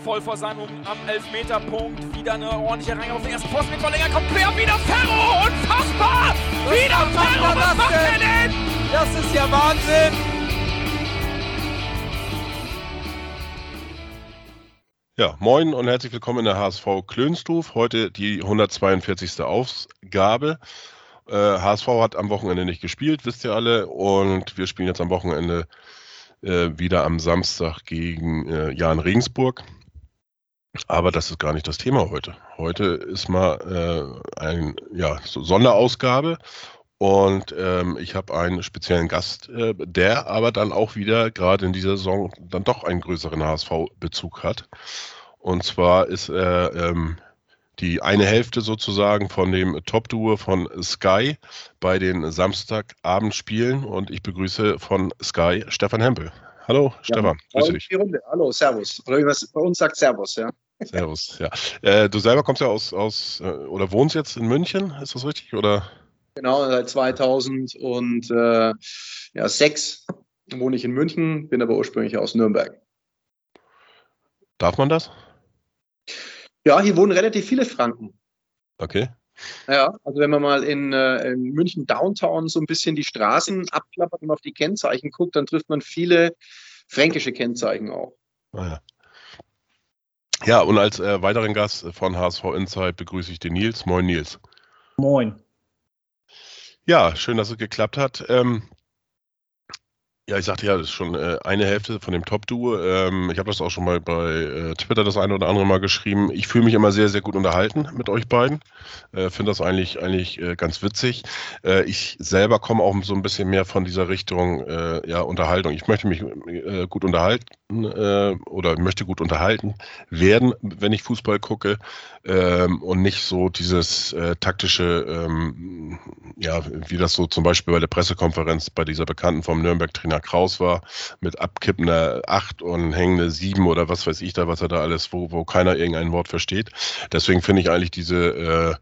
voll vor seinem am Elfmeterpunkt. Wieder eine ordentliche Reihe auf den ersten Posten mit Verlänger. Kommt quer, wieder Ferro! Unfassbar! Was wieder Ferro! Was macht er denn? Das ist ja Wahnsinn! Ja, moin und herzlich willkommen in der HSV Klönstuf. Heute die 142. Ausgabe. Äh, HSV hat am Wochenende nicht gespielt, wisst ihr alle. Und wir spielen jetzt am Wochenende äh, wieder am Samstag gegen äh, Jan Regensburg. Aber das ist gar nicht das Thema heute. Heute ist mal äh, eine ja, so Sonderausgabe und ähm, ich habe einen speziellen Gast, äh, der aber dann auch wieder gerade in dieser Saison dann doch einen größeren HSV-Bezug hat. Und zwar ist er ähm, die eine Hälfte sozusagen von dem Top-Duo von Sky bei den Samstagabendspielen. Und ich begrüße von Sky Stefan Hempel. Hallo, ja, Stefan, grüße dich. Hallo, Servus. Bei uns sagt Servus, ja. Servus, ja. Äh, du selber kommst ja aus, aus äh, oder wohnst jetzt in München, ist das richtig? Oder? Genau, seit 2006 äh, wohne ich in München, bin aber ursprünglich aus Nürnberg. Darf man das? Ja, hier wohnen relativ viele Franken. Okay. Ja, also wenn man mal in, äh, in, München Downtown so ein bisschen die Straßen abklappert und auf die Kennzeichen guckt, dann trifft man viele fränkische Kennzeichen auch. Ah, ja. ja, und als äh, weiteren Gast von HSV Insight begrüße ich den Nils. Moin, Nils. Moin. Ja, schön, dass es geklappt hat. Ähm, ja, ich sagte ja, das ist schon äh, eine Hälfte von dem Top-Duo. Ähm, ich habe das auch schon mal bei äh, Twitter das eine oder andere Mal geschrieben. Ich fühle mich immer sehr, sehr gut unterhalten mit euch beiden. Äh, Finde das eigentlich, eigentlich äh, ganz witzig. Äh, ich selber komme auch so ein bisschen mehr von dieser Richtung äh, ja, Unterhaltung. Ich möchte mich gut unterhalten oder möchte gut unterhalten werden, wenn ich Fußball gucke ähm, und nicht so dieses taktische, ähm, ja, wie das so zum Beispiel bei der Pressekonferenz bei dieser Bekannten vom Nürnberg-Trainer Kraus war, mit abkippender 8 und hängende 7 oder was weiß ich da, was er da alles, wo, wo keiner irgendein Wort versteht. Deswegen finde ich eigentlich diese äh,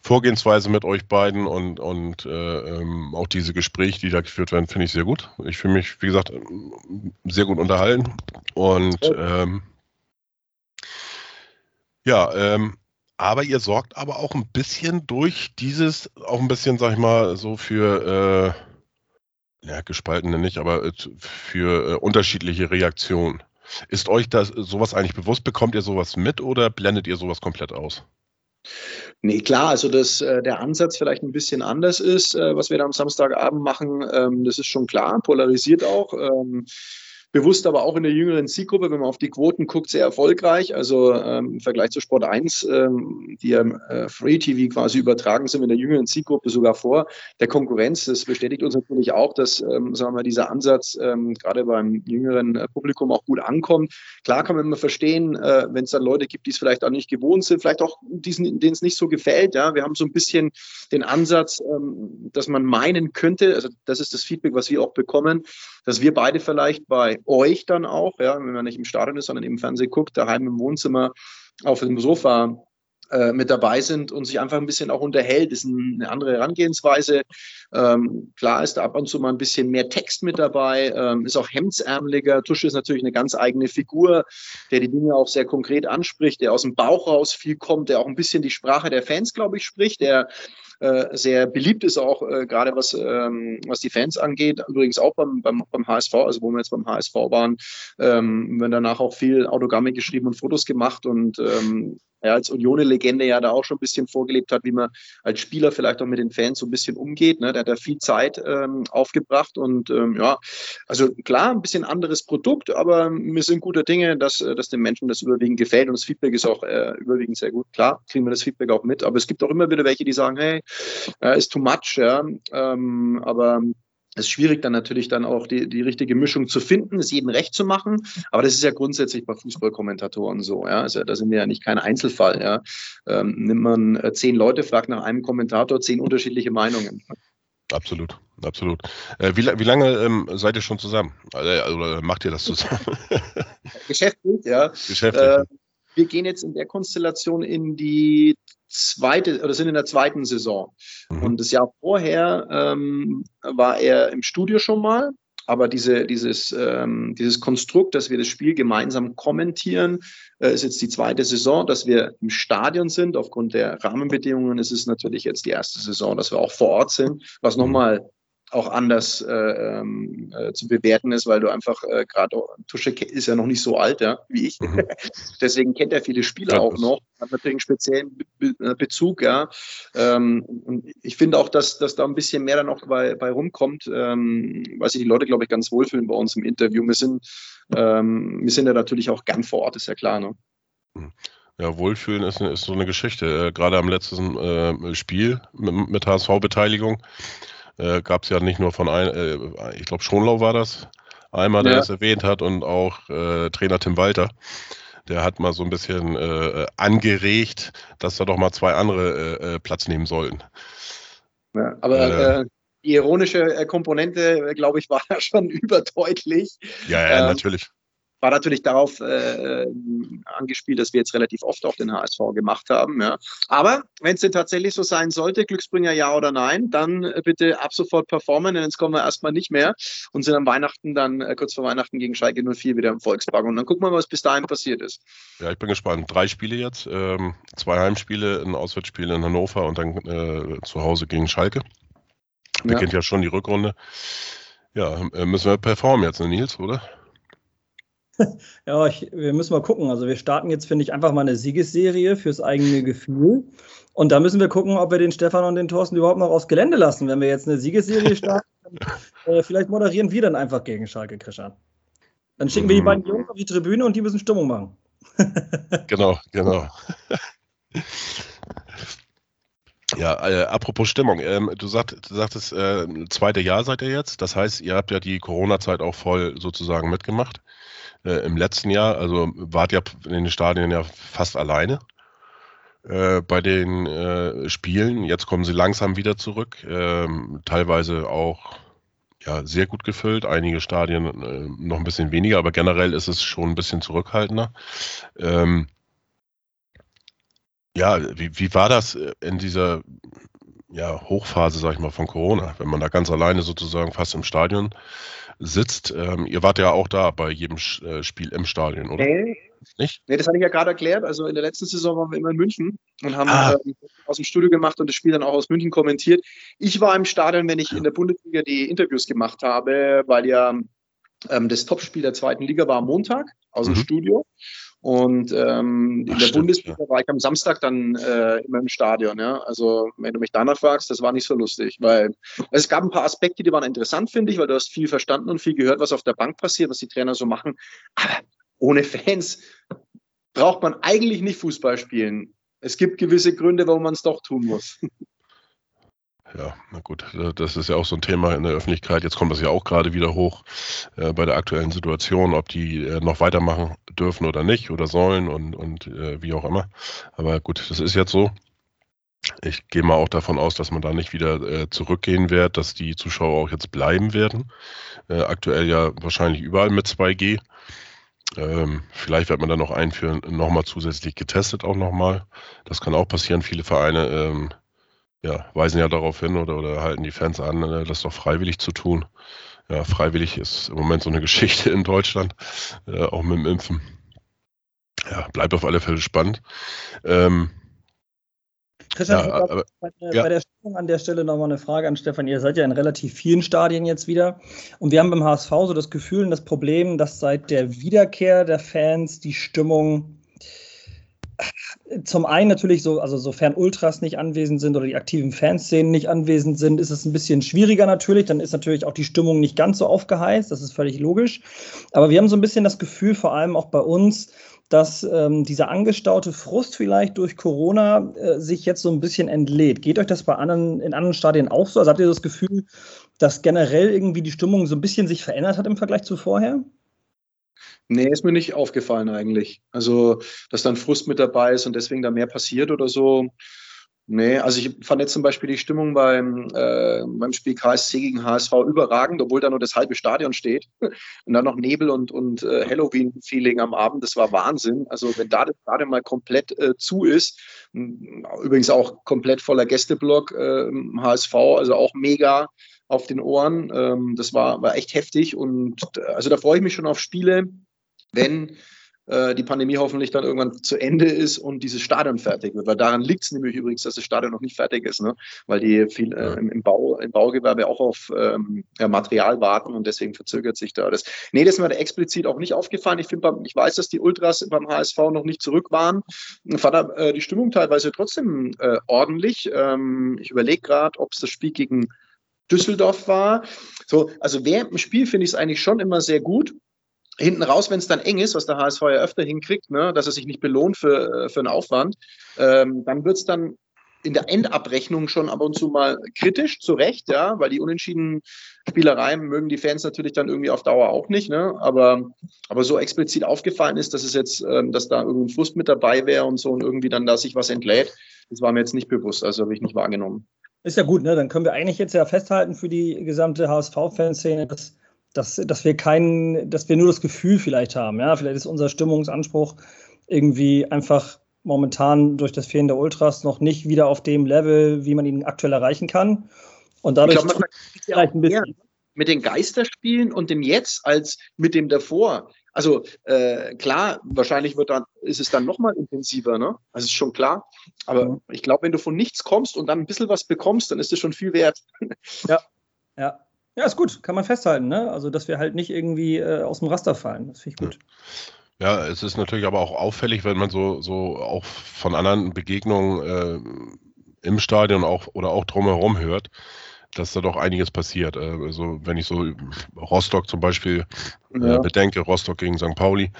Vorgehensweise mit euch beiden und, und äh, ähm, auch diese Gespräche, die da geführt werden, finde ich sehr gut. Ich fühle mich, wie gesagt, sehr gut unterhalten und ähm, ja, ähm, aber ihr sorgt aber auch ein bisschen durch dieses, auch ein bisschen, sag ich mal, so für äh, ja, gespaltene nicht, aber äh, für äh, unterschiedliche Reaktionen. Ist euch das sowas eigentlich bewusst? Bekommt ihr sowas mit oder blendet ihr sowas komplett aus? Nee, klar, also dass äh, der Ansatz vielleicht ein bisschen anders ist, äh, was wir da am Samstagabend machen, ähm, das ist schon klar, polarisiert auch. Ähm, bewusst aber auch in der jüngeren Zielgruppe, wenn man auf die Quoten guckt, sehr erfolgreich. Also ähm, im Vergleich zu Sport 1, ähm, die ja äh, Free TV quasi übertragen sind in der jüngeren Zielgruppe sogar vor der Konkurrenz. Das bestätigt uns natürlich auch, dass ähm, sagen wir dieser Ansatz ähm, gerade beim jüngeren äh, Publikum auch gut ankommt. Klar kann man immer verstehen, äh, wenn es dann Leute gibt, die es vielleicht auch nicht gewohnt sind, vielleicht auch diesen, denen es nicht so gefällt. Ja, wir haben so ein bisschen den Ansatz, ähm, dass man meinen könnte, also das ist das Feedback, was wir auch bekommen, dass wir beide vielleicht bei euch dann auch, ja, wenn man nicht im Stadion ist, sondern im Fernsehen guckt, daheim im Wohnzimmer auf dem Sofa äh, mit dabei sind und sich einfach ein bisschen auch unterhält, ist eine andere Herangehensweise. Ähm, klar ist da ab und zu mal ein bisschen mehr Text mit dabei, ähm, ist auch hemdsärmeliger. Tusche ist natürlich eine ganz eigene Figur, der die Dinge auch sehr konkret anspricht, der aus dem Bauch raus viel kommt, der auch ein bisschen die Sprache der Fans, glaube ich, spricht, der äh, sehr beliebt ist, auch äh, gerade was, ähm, was die Fans angeht. Übrigens auch beim, beim, beim HSV, also wo wir jetzt beim HSV waren, ähm, wir danach auch viel Autogramme geschrieben und Fotos gemacht und ähm, er als Unione-Legende ja da auch schon ein bisschen vorgelebt hat, wie man als Spieler vielleicht auch mit den Fans so ein bisschen umgeht. Ne? Der hat da viel Zeit ähm, aufgebracht und ähm, ja, also klar, ein bisschen anderes Produkt, aber wir sind guter Dinge, dass, äh, dass den Menschen das überwiegend gefällt und das Feedback ist auch äh, überwiegend sehr gut. Klar, kriegen wir das Feedback auch mit, aber es gibt auch immer wieder welche, die sagen, hey, äh, ist too much, ja, ähm, aber ist schwierig, dann natürlich dann auch die, die richtige Mischung zu finden, es jedem recht zu machen. Aber das ist ja grundsätzlich bei Fußballkommentatoren so. Ja? Also, da sind wir ja nicht kein Einzelfall. Ja? Ähm, nimmt man äh, zehn Leute, fragt nach einem Kommentator zehn unterschiedliche Meinungen. Absolut, absolut. Äh, wie, wie, lange ähm, seid ihr schon zusammen? Also, oder macht ihr das zusammen? Geschäftlich, ja. Geschäftlich. Äh, wir gehen jetzt in der Konstellation in die zweite oder sind in der zweiten Saison. Mhm. Und das Jahr vorher ähm, war er im Studio schon mal aber diese, dieses, ähm, dieses Konstrukt, dass wir das Spiel gemeinsam kommentieren, äh, ist jetzt die zweite Saison, dass wir im Stadion sind. Aufgrund der Rahmenbedingungen ist es natürlich jetzt die erste Saison, dass wir auch vor Ort sind, was nochmal auch anders äh, ähm, äh, zu bewerten ist, weil du einfach äh, gerade Tusche ist ja noch nicht so alt, ja, wie ich. Mhm. Deswegen kennt er viele Spieler ja, auch noch, hat natürlich einen speziellen Be Be äh, Bezug, ja. Ähm, und ich finde auch, dass, dass da ein bisschen mehr dann auch bei, bei rumkommt, ähm, weil sich die Leute, glaube ich, ganz wohlfühlen bei uns im Interview. Wir sind, ähm, wir sind ja natürlich auch gern vor Ort, ist ja klar, ne? Mhm. Ja, Wohlfühlen ist, ist so eine Geschichte. Äh, gerade am letzten äh, Spiel mit, mit HSV-Beteiligung äh, gab es ja nicht nur von ein, äh, ich glaube Schonlau war das, einmal, der ja. es erwähnt hat und auch äh, Trainer Tim Walter. Der hat mal so ein bisschen äh, angeregt, dass da doch mal zwei andere äh, äh, Platz nehmen sollten. Ja, aber die ironische Komponente, glaube ich, war ja schon überdeutlich. Ja, ja, ähm, natürlich war natürlich darauf äh, angespielt, dass wir jetzt relativ oft auf den HSV gemacht haben. Ja. Aber wenn es denn tatsächlich so sein sollte, Glücksbringer ja oder nein, dann äh, bitte ab sofort performen, denn jetzt kommen wir erstmal nicht mehr und sind am Weihnachten dann äh, kurz vor Weihnachten gegen Schalke 04 wieder im Volkspark. Und dann gucken wir mal, was bis dahin passiert ist. Ja, ich bin gespannt. Drei Spiele jetzt, ähm, zwei Heimspiele, ein Auswärtsspiel in Hannover und dann äh, zu Hause gegen Schalke. Beginnt ja. ja schon die Rückrunde. Ja, äh, müssen wir performen jetzt, ne Nils, oder? ja, ich, wir müssen mal gucken. Also wir starten jetzt, finde ich, einfach mal eine Siegesserie fürs eigene Gefühl. Und da müssen wir gucken, ob wir den Stefan und den Thorsten überhaupt noch aufs Gelände lassen. Wenn wir jetzt eine Siegesserie starten, dann, äh, vielleicht moderieren wir dann einfach gegen Schalke Krischer. Dann schicken wir die beiden Jungs auf die Tribüne und die müssen Stimmung machen. genau, genau. Ja, äh, apropos Stimmung, ähm, du, sagt, du sagtest, äh, zweite Jahr seid ihr jetzt. Das heißt, ihr habt ja die Corona-Zeit auch voll sozusagen mitgemacht äh, im letzten Jahr. Also wart ja in den Stadien ja fast alleine äh, bei den äh, Spielen. Jetzt kommen sie langsam wieder zurück, ähm, teilweise auch ja, sehr gut gefüllt, einige Stadien äh, noch ein bisschen weniger, aber generell ist es schon ein bisschen zurückhaltender. Ähm, ja, wie, wie war das äh, in dieser ja, Hochphase, sag ich mal, von Corona, wenn man da ganz alleine sozusagen fast im Stadion sitzt. Ähm, ihr wart ja auch da bei jedem äh, Spiel im Stadion, oder? Nee. Nicht? Nee, das hatte ich ja gerade erklärt. Also in der letzten Saison waren wir immer in München und haben ah. ähm, aus dem Studio gemacht und das Spiel dann auch aus München kommentiert. Ich war im Stadion, wenn ich in der Bundesliga die Interviews gemacht habe, weil ja ähm, das Topspiel der zweiten Liga war am Montag aus dem mhm. Studio. Und ähm, in Ach, der stimmt, Bundesliga ja. war ich am Samstag dann äh, immer im Stadion. Ja? Also wenn du mich danach fragst, das war nicht so lustig, weil es gab ein paar Aspekte, die waren interessant, finde ich, weil du hast viel verstanden und viel gehört, was auf der Bank passiert, was die Trainer so machen. Aber ohne Fans braucht man eigentlich nicht Fußball spielen. Es gibt gewisse Gründe, warum man es doch tun muss. Ja, na gut, äh, das ist ja auch so ein Thema in der Öffentlichkeit. Jetzt kommt das ja auch gerade wieder hoch äh, bei der aktuellen Situation, ob die äh, noch weitermachen dürfen oder nicht oder sollen und, und äh, wie auch immer. Aber gut, das ist jetzt so. Ich gehe mal auch davon aus, dass man da nicht wieder äh, zurückgehen wird, dass die Zuschauer auch jetzt bleiben werden. Äh, aktuell ja wahrscheinlich überall mit 2G. Ähm, vielleicht wird man dann noch einführen, nochmal zusätzlich getestet auch nochmal. Das kann auch passieren. Viele Vereine ähm, ja, weisen ja darauf hin oder, oder halten die Fans an, äh, das doch freiwillig zu tun. Ja, freiwillig ist im Moment so eine Geschichte in Deutschland, äh, auch mit dem Impfen. Ja, bleibt auf alle Fälle spannend. Ähm, Christian, ja, aber, bei, ja. bei, der Stimmung an der Stelle nochmal eine Frage an Stefan. Ihr seid ja in relativ vielen Stadien jetzt wieder. Und wir haben beim HSV so das Gefühl und das Problem, dass seit der Wiederkehr der Fans die Stimmung zum einen natürlich so, also sofern Ultras nicht anwesend sind oder die aktiven Fanszenen nicht anwesend sind, ist es ein bisschen schwieriger natürlich. Dann ist natürlich auch die Stimmung nicht ganz so aufgeheizt, das ist völlig logisch. Aber wir haben so ein bisschen das Gefühl, vor allem auch bei uns, dass ähm, dieser angestaute Frust vielleicht durch Corona äh, sich jetzt so ein bisschen entlädt. Geht euch das bei anderen, in anderen Stadien auch so? Also habt ihr das Gefühl, dass generell irgendwie die Stimmung so ein bisschen sich verändert hat im Vergleich zu vorher? Nee, ist mir nicht aufgefallen eigentlich. Also, dass dann Frust mit dabei ist und deswegen da mehr passiert oder so. Nee, also ich fand jetzt zum Beispiel die Stimmung beim, äh, beim Spiel KSC gegen HSV überragend, obwohl da nur das halbe Stadion steht. Und dann noch Nebel und, und äh, Halloween-Feeling am Abend, das war Wahnsinn. Also wenn da das Stadion mal komplett äh, zu ist, übrigens auch komplett voller Gästeblock HSV, ähm, also auch mega auf den Ohren. Ähm, das war, war echt heftig und äh, also da freue ich mich schon auf Spiele, wenn äh, die Pandemie hoffentlich dann irgendwann zu Ende ist und dieses Stadion fertig wird. Weil daran liegt es nämlich übrigens, dass das Stadion noch nicht fertig ist, ne? weil die viel äh, im, im, Bau, im Baugewerbe auch auf ähm, ja, Material warten und deswegen verzögert sich da das. Nee, das ist mir da explizit auch nicht aufgefallen. Ich, find, ich weiß, dass die Ultras beim HSV noch nicht zurück waren. Ich fand äh, die Stimmung teilweise trotzdem äh, ordentlich. Ähm, ich überlege gerade, ob es das Spiel gegen Düsseldorf war. So, also während dem Spiel finde ich es eigentlich schon immer sehr gut hinten raus, wenn es dann eng ist, was der HSV ja öfter hinkriegt, ne, dass er sich nicht belohnt für, äh, für einen Aufwand, ähm, dann wird es dann in der Endabrechnung schon ab und zu mal kritisch, zu Recht, ja, weil die unentschiedenen Spielereien mögen die Fans natürlich dann irgendwie auf Dauer auch nicht, ne? Aber, aber so explizit aufgefallen ist, dass es jetzt, ähm, dass da irgendein Frust mit dabei wäre und so und irgendwie dann da sich was entlädt, das war mir jetzt nicht bewusst, also habe ich nicht wahrgenommen. Ist ja gut, ne? Dann können wir eigentlich jetzt ja festhalten für die gesamte HSV-Fanszene, dass dass, dass wir keinen, dass wir nur das Gefühl vielleicht haben. Ja, vielleicht ist unser Stimmungsanspruch irgendwie einfach momentan durch das Fehlen der Ultras noch nicht wieder auf dem Level, wie man ihn aktuell erreichen kann. Und dadurch ich glaub, vielleicht ein bisschen mit den Geisterspielen und dem Jetzt als mit dem davor. Also äh, klar, wahrscheinlich wird dann, ist es dann nochmal intensiver, ne? Also ist schon klar. Aber mhm. ich glaube, wenn du von nichts kommst und dann ein bisschen was bekommst, dann ist das schon viel wert. Ja, ja. Ja, ist gut, kann man festhalten, ne? Also, dass wir halt nicht irgendwie äh, aus dem Raster fallen. Das finde ich gut. Ja, es ist natürlich aber auch auffällig, wenn man so, so auch von anderen Begegnungen äh, im Stadion auch oder auch drumherum hört, dass da doch einiges passiert. Äh, also wenn ich so Rostock zum Beispiel äh, ja. bedenke, Rostock gegen St. Pauli,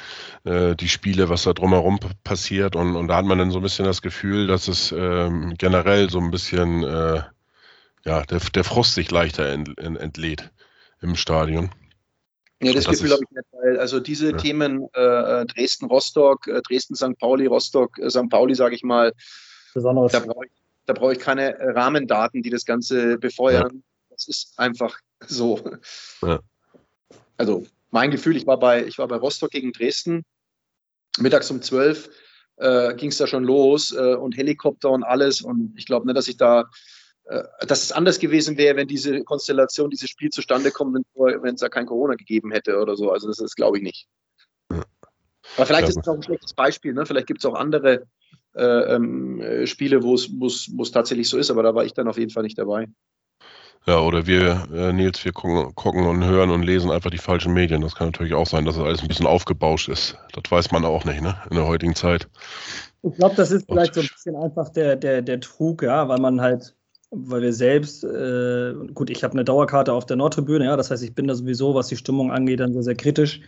äh, die Spiele, was da drumherum passiert und, und da hat man dann so ein bisschen das Gefühl, dass es ähm, generell so ein bisschen äh, ja, der, der Frust sich leichter ent, ent, entlädt im Stadion. Ja, das, das Gefühl habe ich nicht, weil also diese ja. Themen äh, Dresden-Rostock, äh, Dresden-St. Pauli, Rostock, äh, St. Pauli, sage ich mal, Besonderes. da brauche ich, brauch ich keine Rahmendaten, die das Ganze befeuern. Ja. Das ist einfach so. Ja. Also mein Gefühl, ich war bei, ich war bei Rostock gegen Dresden, mittags um 12 äh, ging es da schon los äh, und Helikopter und alles und ich glaube nicht, dass ich da äh, dass es anders gewesen wäre, wenn diese Konstellation, dieses Spiel zustande kommt, wenn es da kein Corona gegeben hätte oder so. Also das ist, glaube ich, nicht. Aber vielleicht ja. ist es auch ein schlechtes Beispiel. Ne? Vielleicht gibt es auch andere äh, ähm, Spiele, wo es tatsächlich so ist, aber da war ich dann auf jeden Fall nicht dabei. Ja, oder wir, äh, Nils, wir gucken, gucken, und hören und lesen einfach die falschen Medien. Das kann natürlich auch sein, dass es alles ein bisschen aufgebauscht ist. Das weiß man auch nicht, ne? In der heutigen Zeit. Ich glaube, das ist vielleicht so ein bisschen einfach der, der, der Trug, ja, weil man halt weil wir selbst, äh, gut, ich habe eine Dauerkarte auf der Nordtribüne, ja, das heißt, ich bin da sowieso, was die Stimmung angeht, dann sehr, sehr kritisch.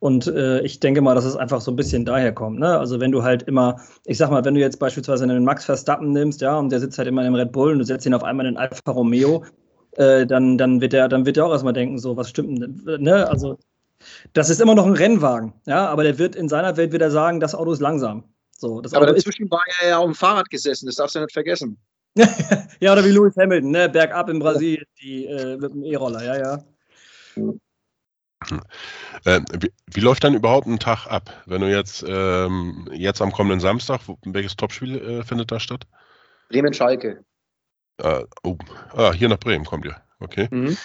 Und äh, ich denke mal, dass es einfach so ein bisschen daher kommt. Ne? Also wenn du halt immer, ich sag mal, wenn du jetzt beispielsweise einen Max Verstappen nimmst, ja, und der sitzt halt immer in einem Red Bull und du setzt ihn auf einmal in einen Alfa Romeo, äh, dann, dann wird der, dann wird der auch erstmal denken, so, was stimmt denn? Ne? Also das ist immer noch ein Rennwagen, ja, aber der wird in seiner Welt wieder sagen, das Auto ist langsam. So, das aber Auto dazwischen war er ja auf dem Fahrrad gesessen, das darfst du ja nicht vergessen. ja, oder wie Lewis Hamilton, ne? Bergab in Brasilien, die, äh, mit dem E-Roller, ja, ja. Äh, wie, wie, läuft dann überhaupt ein Tag ab, wenn du jetzt, ähm, jetzt am kommenden Samstag, wo, welches Topspiel äh, findet da statt? Bremen-Schalke. Ah, oh, ah, hier nach Bremen kommt ihr. Okay. Mhm.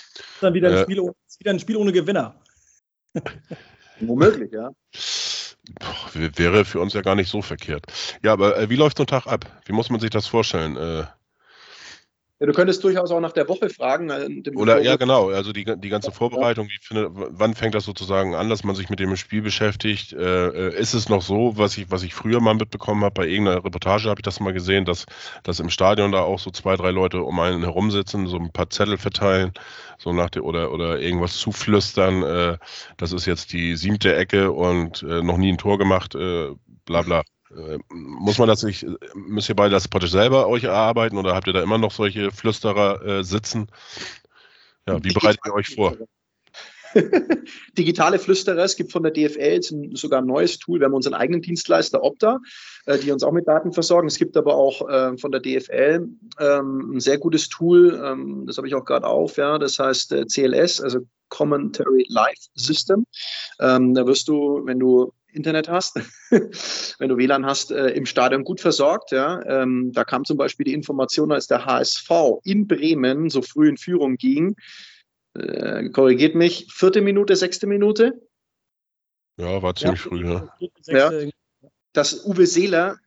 Dann wieder ein, äh, Spiel, wieder ein Spiel ohne Gewinner. Womöglich, ja. Wäre für uns ja gar nicht so verkehrt. Ja, aber äh, wie läuft so ein Tag ab? Wie muss man sich das vorstellen? Äh, ja, du könntest durchaus auch nach der Woche fragen. Äh, Oder ja, genau. Also die, die ganze Vorbereitung, wie findet, wann fängt das sozusagen an, dass man sich mit dem Spiel beschäftigt? Äh, äh, ist es noch so, was ich, was ich früher mal mitbekommen habe, bei irgendeiner Reportage habe ich das mal gesehen, dass, dass im Stadion da auch so zwei, drei Leute um einen herumsitzen, so ein paar Zettel verteilen, so nach der, oder, oder irgendwas zuflüstern, äh, das ist jetzt die siebte Ecke und äh, noch nie ein Tor gemacht, äh, bla bla. Äh, muss man das nicht, müsst ihr beide das praktisch selber euch erarbeiten oder habt ihr da immer noch solche Flüsterer äh, sitzen? Ja, wie bereitet ihr euch vor? digitale Flüsterer. Es gibt von der DFL sogar ein neues Tool. Wir haben unseren eigenen Dienstleister Opta, äh, die uns auch mit Daten versorgen. Es gibt aber auch äh, von der DFL ähm, ein sehr gutes Tool, ähm, das habe ich auch gerade auf, ja, das heißt äh, CLS, also Commentary Live System. Ähm, da wirst du, wenn du Internet hast, wenn du WLAN hast, äh, im Stadion gut versorgt. Ja? Ähm, da kam zum Beispiel die Information, als der HSV in Bremen so früh in Führung ging, äh, korrigiert mich, vierte Minute, sechste Minute? Ja, war ziemlich ja. früh, ja. ja. Dass Uwe Seeler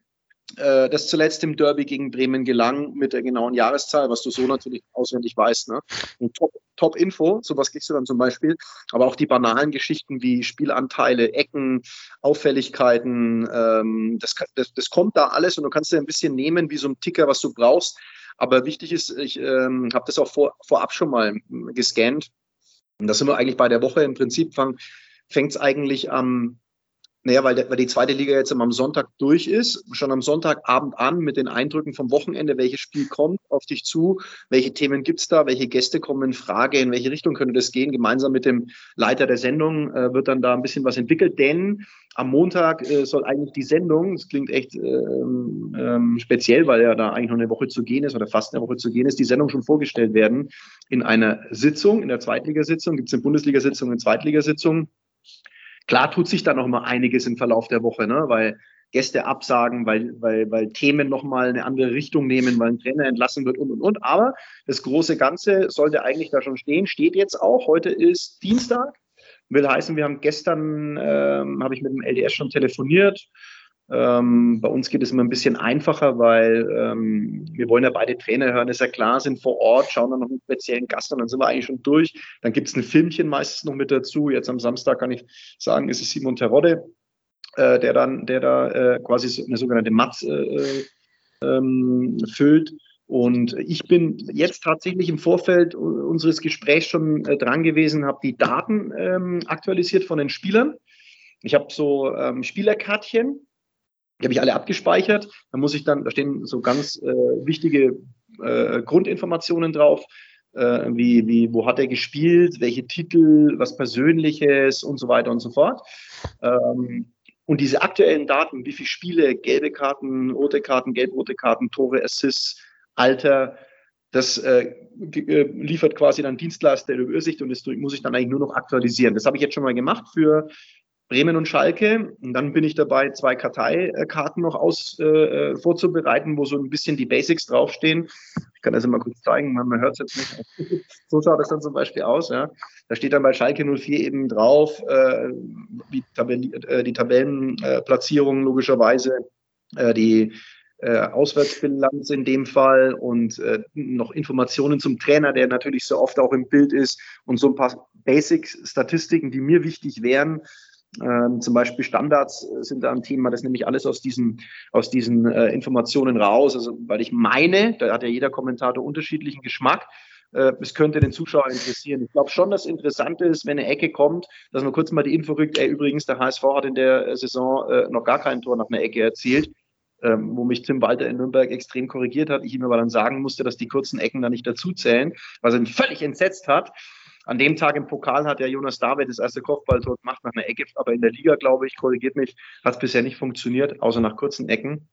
äh, das zuletzt im Derby gegen Bremen gelang mit der genauen Jahreszahl, was du so natürlich auswendig weißt. Ne? Top, top Info, sowas kriegst du dann zum Beispiel. Aber auch die banalen Geschichten wie Spielanteile, Ecken, Auffälligkeiten, ähm, das, das, das kommt da alles und du kannst dir ein bisschen nehmen, wie so ein Ticker, was du brauchst. Aber wichtig ist, ich ähm, habe das auch vor, vorab schon mal gescannt. Und da sind wir eigentlich bei der Woche. Im Prinzip fängt es eigentlich am naja, weil, der, weil die zweite Liga jetzt am Sonntag durch ist, schon am Sonntagabend an mit den Eindrücken vom Wochenende, welches Spiel kommt auf dich zu, welche Themen gibt's da, welche Gäste kommen in Frage, in welche Richtung könnte das gehen. Gemeinsam mit dem Leiter der Sendung äh, wird dann da ein bisschen was entwickelt, denn am Montag äh, soll eigentlich die Sendung, das klingt echt ähm, ähm, speziell, weil ja da eigentlich noch eine Woche zu gehen ist oder fast eine Woche zu gehen ist, die Sendung schon vorgestellt werden in einer Sitzung, in der Zweitligasitzung, gibt es eine Bundesligasitzung, eine Zweitligasitzung Klar tut sich da noch mal einiges im Verlauf der Woche, ne? weil Gäste absagen, weil, weil, weil Themen nochmal eine andere Richtung nehmen, weil ein Trainer entlassen wird und, und, und. Aber das große Ganze sollte eigentlich da schon stehen, steht jetzt auch. Heute ist Dienstag. Will heißen, wir haben gestern, ähm, habe ich mit dem LDS schon telefoniert. Ähm, bei uns geht es immer ein bisschen einfacher, weil ähm, wir wollen ja beide Trainer hören, ist ja klar, sind vor Ort, schauen dann noch einen speziellen Gast an, dann sind wir eigentlich schon durch. Dann gibt es ein Filmchen meistens noch mit dazu. Jetzt am Samstag kann ich sagen, ist es Simon Terodde, äh, der dann, der da äh, quasi eine sogenannte Matz äh, äh, ähm, füllt. Und ich bin jetzt tatsächlich im Vorfeld unseres Gesprächs schon äh, dran gewesen, habe die Daten ähm, aktualisiert von den Spielern. Ich habe so ähm, Spielerkärtchen, die habe ich alle abgespeichert. Da muss ich dann, da stehen so ganz äh, wichtige äh, Grundinformationen drauf, äh, wie, wie, wo hat er gespielt, welche Titel, was Persönliches und so weiter und so fort. Ähm, und diese aktuellen Daten, wie viele Spiele, gelbe Karten, rote Karten, gelb-rote Karten, Tore, Assists, Alter, das äh, äh liefert quasi dann Dienstleister der Übersicht und das muss ich dann eigentlich nur noch aktualisieren. Das habe ich jetzt schon mal gemacht für Bremen und Schalke. Und dann bin ich dabei, zwei Karteikarten noch aus äh, vorzubereiten, wo so ein bisschen die Basics draufstehen. Ich kann das immer kurz zeigen, man, hört es jetzt nicht. so schaut das dann zum Beispiel aus. Ja. Da steht dann bei Schalke 04 eben drauf, äh, wie Tabell äh, die Tabellenplatzierung logischerweise, äh, die äh, Auswärtsbilanz in dem Fall und äh, noch Informationen zum Trainer, der natürlich so oft auch im Bild ist und so ein paar Basic-Statistiken, die mir wichtig wären, ähm, zum Beispiel Standards sind da ein Thema, das nehme ich alles aus diesen, aus diesen äh, Informationen raus. Also, weil ich meine, da hat ja jeder Kommentator unterschiedlichen Geschmack. Äh, es könnte den Zuschauer interessieren. Ich glaube schon, dass interessant ist, wenn eine Ecke kommt, dass man kurz mal die Info rückt, ey, übrigens, der HSV hat in der äh, Saison äh, noch gar kein Tor nach einer Ecke erzielt. Ähm, wo mich Tim Walter in Nürnberg extrem korrigiert hat. Ich ihm aber dann sagen musste, dass die kurzen Ecken da nicht dazuzählen, was ihn völlig entsetzt hat. An dem Tag im Pokal hat ja Jonas David das erste Kopfballtor gemacht nach einer Ecke, aber in der Liga, glaube ich, korrigiert mich, hat es bisher nicht funktioniert, außer nach kurzen Ecken.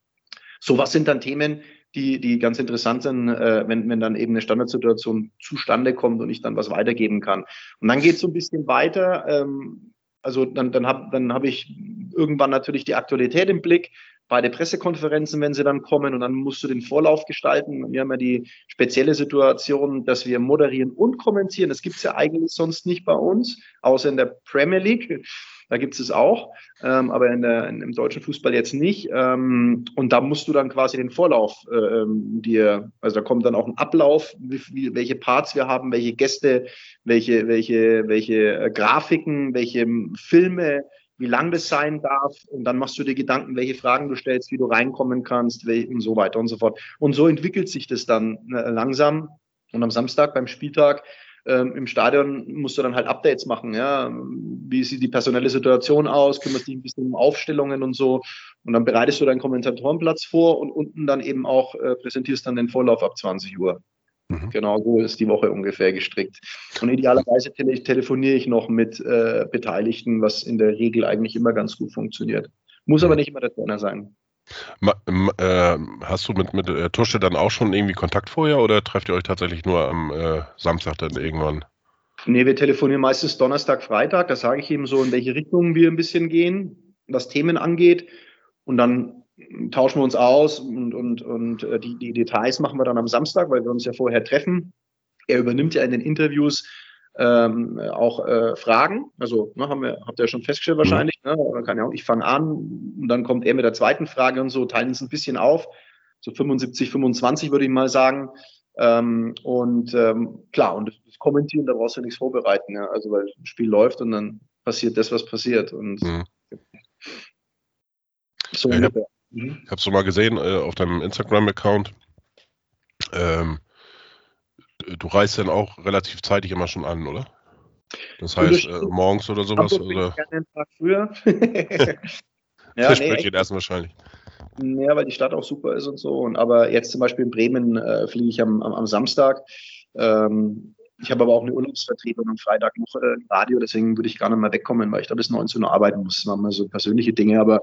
So was sind dann Themen, die, die ganz interessant sind, äh, wenn, wenn dann eben eine Standardsituation zustande kommt und ich dann was weitergeben kann. Und dann geht es so ein bisschen weiter. Ähm, also dann, dann habe dann hab ich irgendwann natürlich die Aktualität im Blick beide Pressekonferenzen, wenn sie dann kommen und dann musst du den Vorlauf gestalten. Wir haben ja die spezielle Situation, dass wir moderieren und kommentieren. Das gibt es ja eigentlich sonst nicht bei uns, außer in der Premier League. Da gibt es es auch, ähm, aber in der, in, im deutschen Fußball jetzt nicht. Ähm, und da musst du dann quasi den Vorlauf ähm, dir, also da kommt dann auch ein Ablauf, wie, wie, welche Parts wir haben, welche Gäste, welche, welche, welche äh, Grafiken, welche Filme, wie lang das sein darf. Und dann machst du dir Gedanken, welche Fragen du stellst, wie du reinkommen kannst und so weiter und so fort. Und so entwickelt sich das dann äh, langsam. Und am Samstag beim Spieltag ähm, im Stadion musst du dann halt Updates machen. Ja? Wie sieht die personelle Situation aus? Kümmerst dich ein bisschen um Aufstellungen und so. Und dann bereitest du deinen Kommentatorenplatz vor und unten dann eben auch äh, präsentierst dann den Vorlauf ab 20 Uhr. Mhm. Genau so ist die Woche ungefähr gestrickt. Und idealerweise tele telefoniere ich noch mit äh, Beteiligten, was in der Regel eigentlich immer ganz gut funktioniert. Muss aber mhm. nicht immer der Trainer sein. Ma, äh, hast du mit, mit äh, Tusche dann auch schon irgendwie Kontakt vorher oder trefft ihr euch tatsächlich nur am äh, Samstag dann irgendwann? Nee, wir telefonieren meistens Donnerstag, Freitag. Da sage ich ihm so, in welche Richtung wir ein bisschen gehen, was Themen angeht. Und dann tauschen wir uns aus und, und, und äh, die, die Details machen wir dann am Samstag, weil wir uns ja vorher treffen. Er übernimmt ja in den Interviews ähm, auch äh, Fragen. Also ne, haben wir, habt ihr ja schon festgestellt mhm. wahrscheinlich. Ne? Kann ja auch, ich fange an und dann kommt er mit der zweiten Frage und so, teilen uns ein bisschen auf. So 75, 25 würde ich mal sagen. Ähm, und ähm, klar, und das Kommentieren, da brauchst du nichts vorbereiten. Ja? Also weil das Spiel läuft und dann passiert das, was passiert. Und mhm. so ja, ungefähr. Mhm. Ich habe es so mal gesehen äh, auf deinem Instagram-Account. Ähm, du reist dann auch relativ zeitig immer schon an, oder? Das heißt, äh, morgens oder sowas? Oder? Gerne einen Tag früher. ja, nee, erst wahrscheinlich. Ja, weil die Stadt auch super ist und so. Und, aber jetzt zum Beispiel in Bremen äh, fliege ich am, am, am Samstag. Ähm, ich habe aber auch eine Urlaubsvertretung am Freitag noch äh, im Radio, deswegen würde ich gar nicht mehr wegkommen, weil ich da bis 19 Uhr arbeiten muss. Das waren mal so persönliche Dinge, aber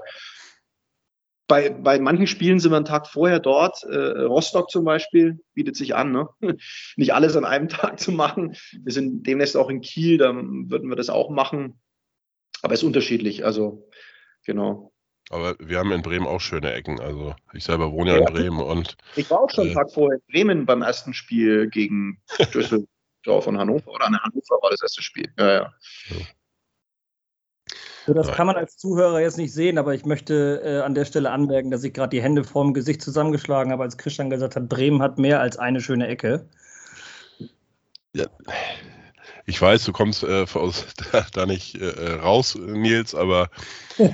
bei, bei manchen Spielen sind wir einen Tag vorher dort. Äh, Rostock zum Beispiel bietet sich an, ne? nicht alles an einem Tag zu machen. Wir sind demnächst auch in Kiel, da würden wir das auch machen. Aber es ist unterschiedlich, also genau. Aber wir haben in Bremen auch schöne Ecken. Also ich selber wohne ja, in Bremen und. Ich war auch schon äh, einen Tag vorher in Bremen beim ersten Spiel gegen Düsseldorf und Hannover. Oder an Hannover war das erste Spiel. Ja, ja. ja. So, das kann man als Zuhörer jetzt nicht sehen, aber ich möchte äh, an der Stelle anmerken, dass ich gerade die Hände vorm Gesicht zusammengeschlagen habe, als Christian gesagt hat, Bremen hat mehr als eine schöne Ecke. Ja. Ich weiß, du kommst äh, aus, da, da nicht äh, raus, Nils, aber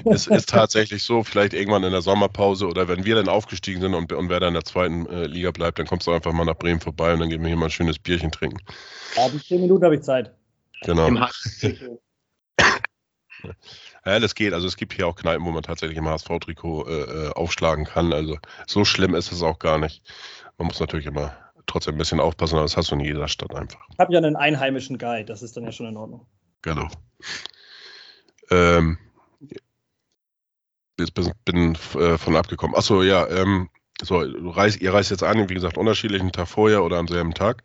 es ist tatsächlich so, vielleicht irgendwann in der Sommerpause oder wenn wir dann aufgestiegen sind und, und wer dann in der zweiten äh, Liga bleibt, dann kommst du einfach mal nach Bremen vorbei und dann gehen wir hier mal ein schönes Bierchen trinken. Ja, bis zehn Minuten habe ich Zeit. Genau. Ja, das geht. Also es gibt hier auch Kneipen, wo man tatsächlich im HSV-Trikot äh, äh, aufschlagen kann. Also so schlimm ist es auch gar nicht. Man muss natürlich immer trotzdem ein bisschen aufpassen, aber das hast du in jeder Stadt einfach. Ich habe ja einen einheimischen Guide, das ist dann ja schon in Ordnung. Genau. Ähm, jetzt bin, bin äh, von abgekommen. Achso, ja, ähm, so, reist, ihr reist jetzt an, wie gesagt, unterschiedlichen Tag vorher oder am selben Tag.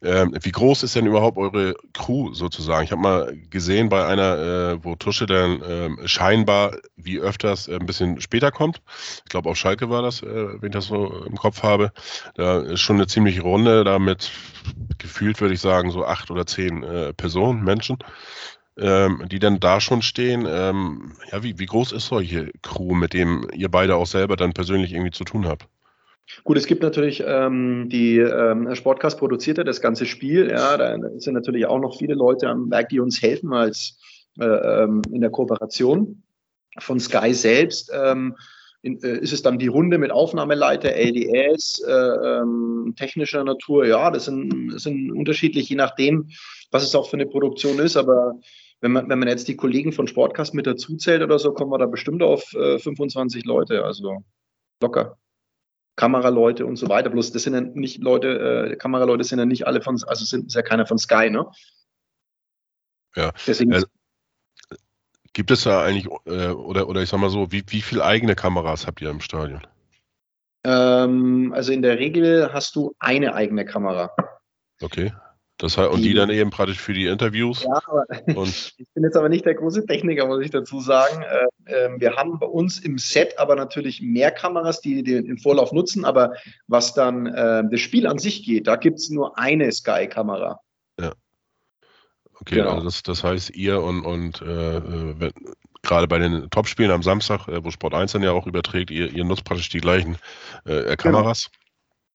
Ähm, wie groß ist denn überhaupt eure Crew sozusagen? Ich habe mal gesehen bei einer, äh, wo Tusche dann äh, scheinbar wie öfters äh, ein bisschen später kommt. Ich glaube, auf Schalke war das, äh, wenn ich das so im Kopf habe. Da ist schon eine ziemliche Runde, damit gefühlt würde ich sagen, so acht oder zehn äh, Personen, Menschen. Ähm, die dann da schon stehen. Ähm, ja, wie, wie groß ist solche Crew, mit dem ihr beide auch selber dann persönlich irgendwie zu tun habt? Gut, es gibt natürlich ähm, die ähm, Sportcast produziert ja das ganze Spiel. Ja, da sind natürlich auch noch viele Leute am Werk, die uns helfen als äh, ähm, in der Kooperation von Sky selbst. Ähm, in, äh, ist es dann die Runde mit Aufnahmeleiter, LDS, äh, ähm, technischer Natur? Ja, das sind, sind unterschiedlich, je nachdem, was es auch für eine Produktion ist. Aber wenn man, wenn man jetzt die Kollegen von Sportcast mit dazu zählt oder so, kommen wir da bestimmt auf äh, 25 Leute. Also locker. Kameraleute und so weiter. Bloß das sind ja nicht Leute, äh, Kameraleute sind ja nicht alle von, also sind ist ja keiner von Sky, ne? Ja. Deswegen. Äh, gibt es da eigentlich, äh, oder, oder ich sag mal so, wie, wie viele eigene Kameras habt ihr im Stadion? Ähm, also in der Regel hast du eine eigene Kamera. Okay. Das heißt, und die dann eben praktisch für die Interviews. Ja, aber und ich bin jetzt aber nicht der große Techniker, muss ich dazu sagen. Äh, äh, wir haben bei uns im Set aber natürlich mehr Kameras, die den Vorlauf nutzen, aber was dann äh, das Spiel an sich geht, da gibt es nur eine Sky-Kamera. Ja. Okay, genau. also das, das heißt, ihr und, und äh, äh gerade bei den Topspielen am Samstag, äh, wo Sport 1 dann ja auch überträgt, ihr, ihr nutzt praktisch die gleichen Kameras. Genau.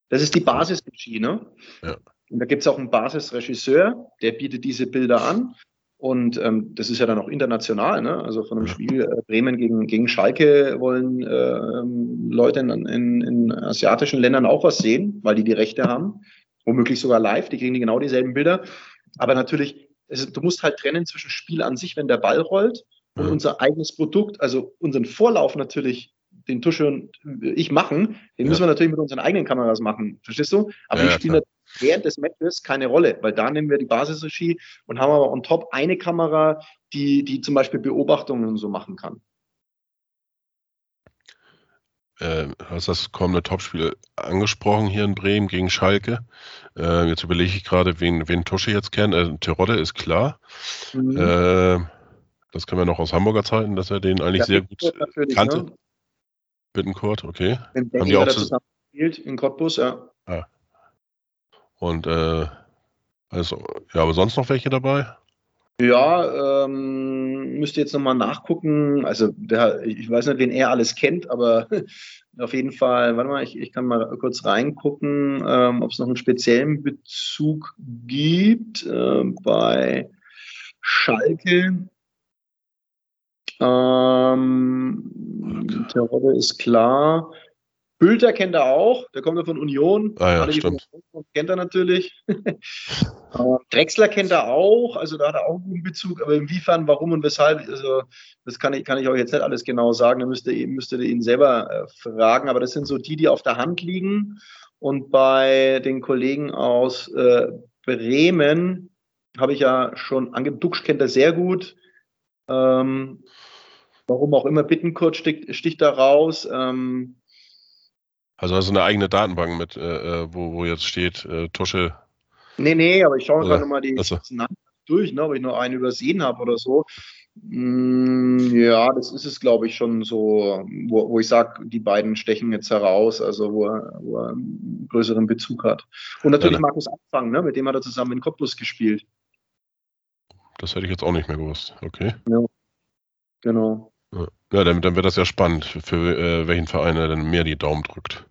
Das ist die Basis-Regie, ne? Ja. Und da gibt es auch einen Basisregisseur, der bietet diese Bilder an. Und ähm, das ist ja dann auch international. Ne? Also von einem Spiel äh, Bremen gegen, gegen Schalke wollen äh, Leute in, in, in, asiatischen Ländern auch was sehen, weil die die Rechte haben. Womöglich sogar live, die kriegen die genau dieselben Bilder. Aber natürlich, es, du musst halt trennen zwischen Spiel an sich, wenn der Ball rollt, und ja. unser eigenes Produkt, also unseren Vorlauf natürlich den Tusche und ich machen, den ja. müssen wir natürlich mit unseren eigenen Kameras machen. Verstehst du? Aber ja, ich spiele während des Matches keine Rolle, weil da nehmen wir die Basisregie und haben aber on top eine Kamera, die, die zum Beispiel Beobachtungen so machen kann. Äh, hast das kommende Topspiel angesprochen hier in Bremen gegen Schalke. Äh, jetzt überlege ich gerade, wen, wen Tusche jetzt kennt. Äh, Terodde ist klar. Mhm. Äh, das können wir noch aus Hamburger Zeiten, dass er den eigentlich ja, sehr gut kannte. Ne? Bittenkurt, okay. Haben die auch zusammen gespielt in Cottbus, ja. Ah. Und äh, also, ja, aber sonst noch welche dabei? Ja, ähm, müsste jetzt nochmal nachgucken. Also, der, ich weiß nicht, wen er alles kennt, aber auf jeden Fall, warte mal, ich, ich kann mal kurz reingucken, ähm, ob es noch einen speziellen Bezug gibt äh, bei Schalke. Ähm, Terodde ist klar. Bülter kennt er auch, der kommt ja von Union. Ah ja, stimmt. kennt er natürlich. Drexler kennt er auch, also da hat er auch einen guten Bezug, aber inwiefern, warum und weshalb, also das kann ich, kann ich euch jetzt nicht alles genau sagen, da müsst ihr, müsst ihr ihn selber äh, fragen, aber das sind so die, die auf der Hand liegen. Und bei den Kollegen aus äh, Bremen habe ich ja schon angegeben, Duxch kennt er sehr gut. Ähm, warum auch immer, Bittenkurt sticht, sticht da raus. Ähm, also hast du eine eigene Datenbank mit, äh, äh, wo, wo jetzt steht, äh, Tusche. Nee, nee, aber ich schaue gerade mal die also. durch, ne, ob ich noch einen übersehen habe oder so. Mm, ja, das ist es, glaube ich, schon so, wo, wo ich sage, die beiden stechen jetzt heraus, also wo er, wo er einen größeren Bezug hat. Und natürlich ja, ne. Markus Anfang, ne, mit dem hat er zusammen in Cottbus gespielt. Das hätte ich jetzt auch nicht mehr gewusst, okay. Ja, genau. Ja, dann, dann wird das ja spannend, für äh, welchen Verein er dann mehr die Daumen drückt.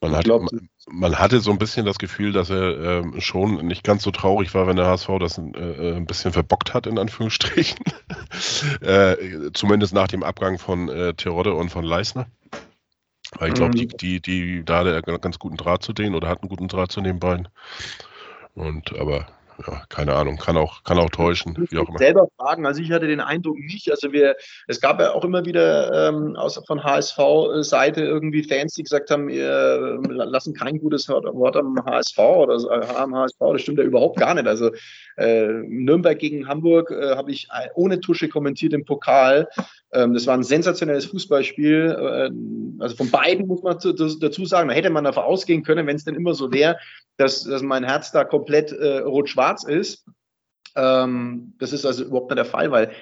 Man, hat, glaub, man, man, hatte so ein bisschen das Gefühl, dass er äh, schon nicht ganz so traurig war, wenn der HSV das äh, äh, ein bisschen verbockt hat, in Anführungsstrichen. Äh, zumindest nach dem Abgang von äh, Terodde und von Leisner. Weil ich glaube, mhm. die, die, die, da hat er ganz guten Draht zu denen oder hat einen guten Draht zu den beiden. Und aber ja, keine Ahnung, kann auch, kann auch täuschen, wie auch immer. selber fragen, also ich hatte den Eindruck nicht, also wir, es gab ja auch immer wieder ähm, aus, von HSV-Seite irgendwie Fans, die gesagt haben, wir lassen kein gutes Wort am HSV oder äh, am HSV, das stimmt ja überhaupt gar nicht, also äh, Nürnberg gegen Hamburg äh, habe ich äh, ohne Tusche kommentiert im Pokal, das war ein sensationelles Fußballspiel. Äh, also von beiden muss man dazu sagen, da hätte man davon ausgehen können, wenn es denn immer so wäre, dass, dass mein Herz da komplett äh, rot-schwarz ist. Ähm, das ist also überhaupt nicht der Fall, weil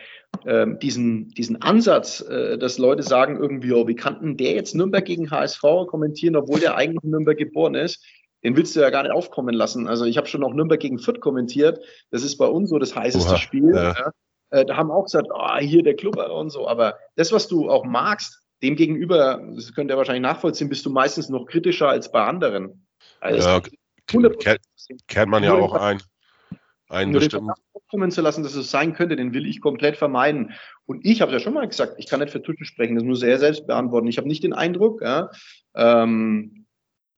ähm, diesen, diesen Ansatz, äh, dass Leute sagen irgendwie, oh, wie kann denn der jetzt Nürnberg gegen HSV kommentieren, obwohl der eigentlich in Nürnberg geboren ist, den willst du ja gar nicht aufkommen lassen. Also ich habe schon noch Nürnberg gegen Fürth kommentiert. Das ist bei uns so das heißeste Oha, Spiel. Ja. Ja. Äh, da haben auch gesagt, oh, hier der Club und so. Aber das, was du auch magst, dem gegenüber, das könnt ihr wahrscheinlich nachvollziehen, bist du meistens noch kritischer als bei anderen. Also ja, kennt, kennt man ja auch ein. Einen nur bestimmten. kommen zu lassen, dass es sein könnte, den will ich komplett vermeiden. Und ich habe ja schon mal gesagt, ich kann nicht für Tuchel sprechen, das muss er selbst beantworten. Ich habe nicht den Eindruck, ja, ähm,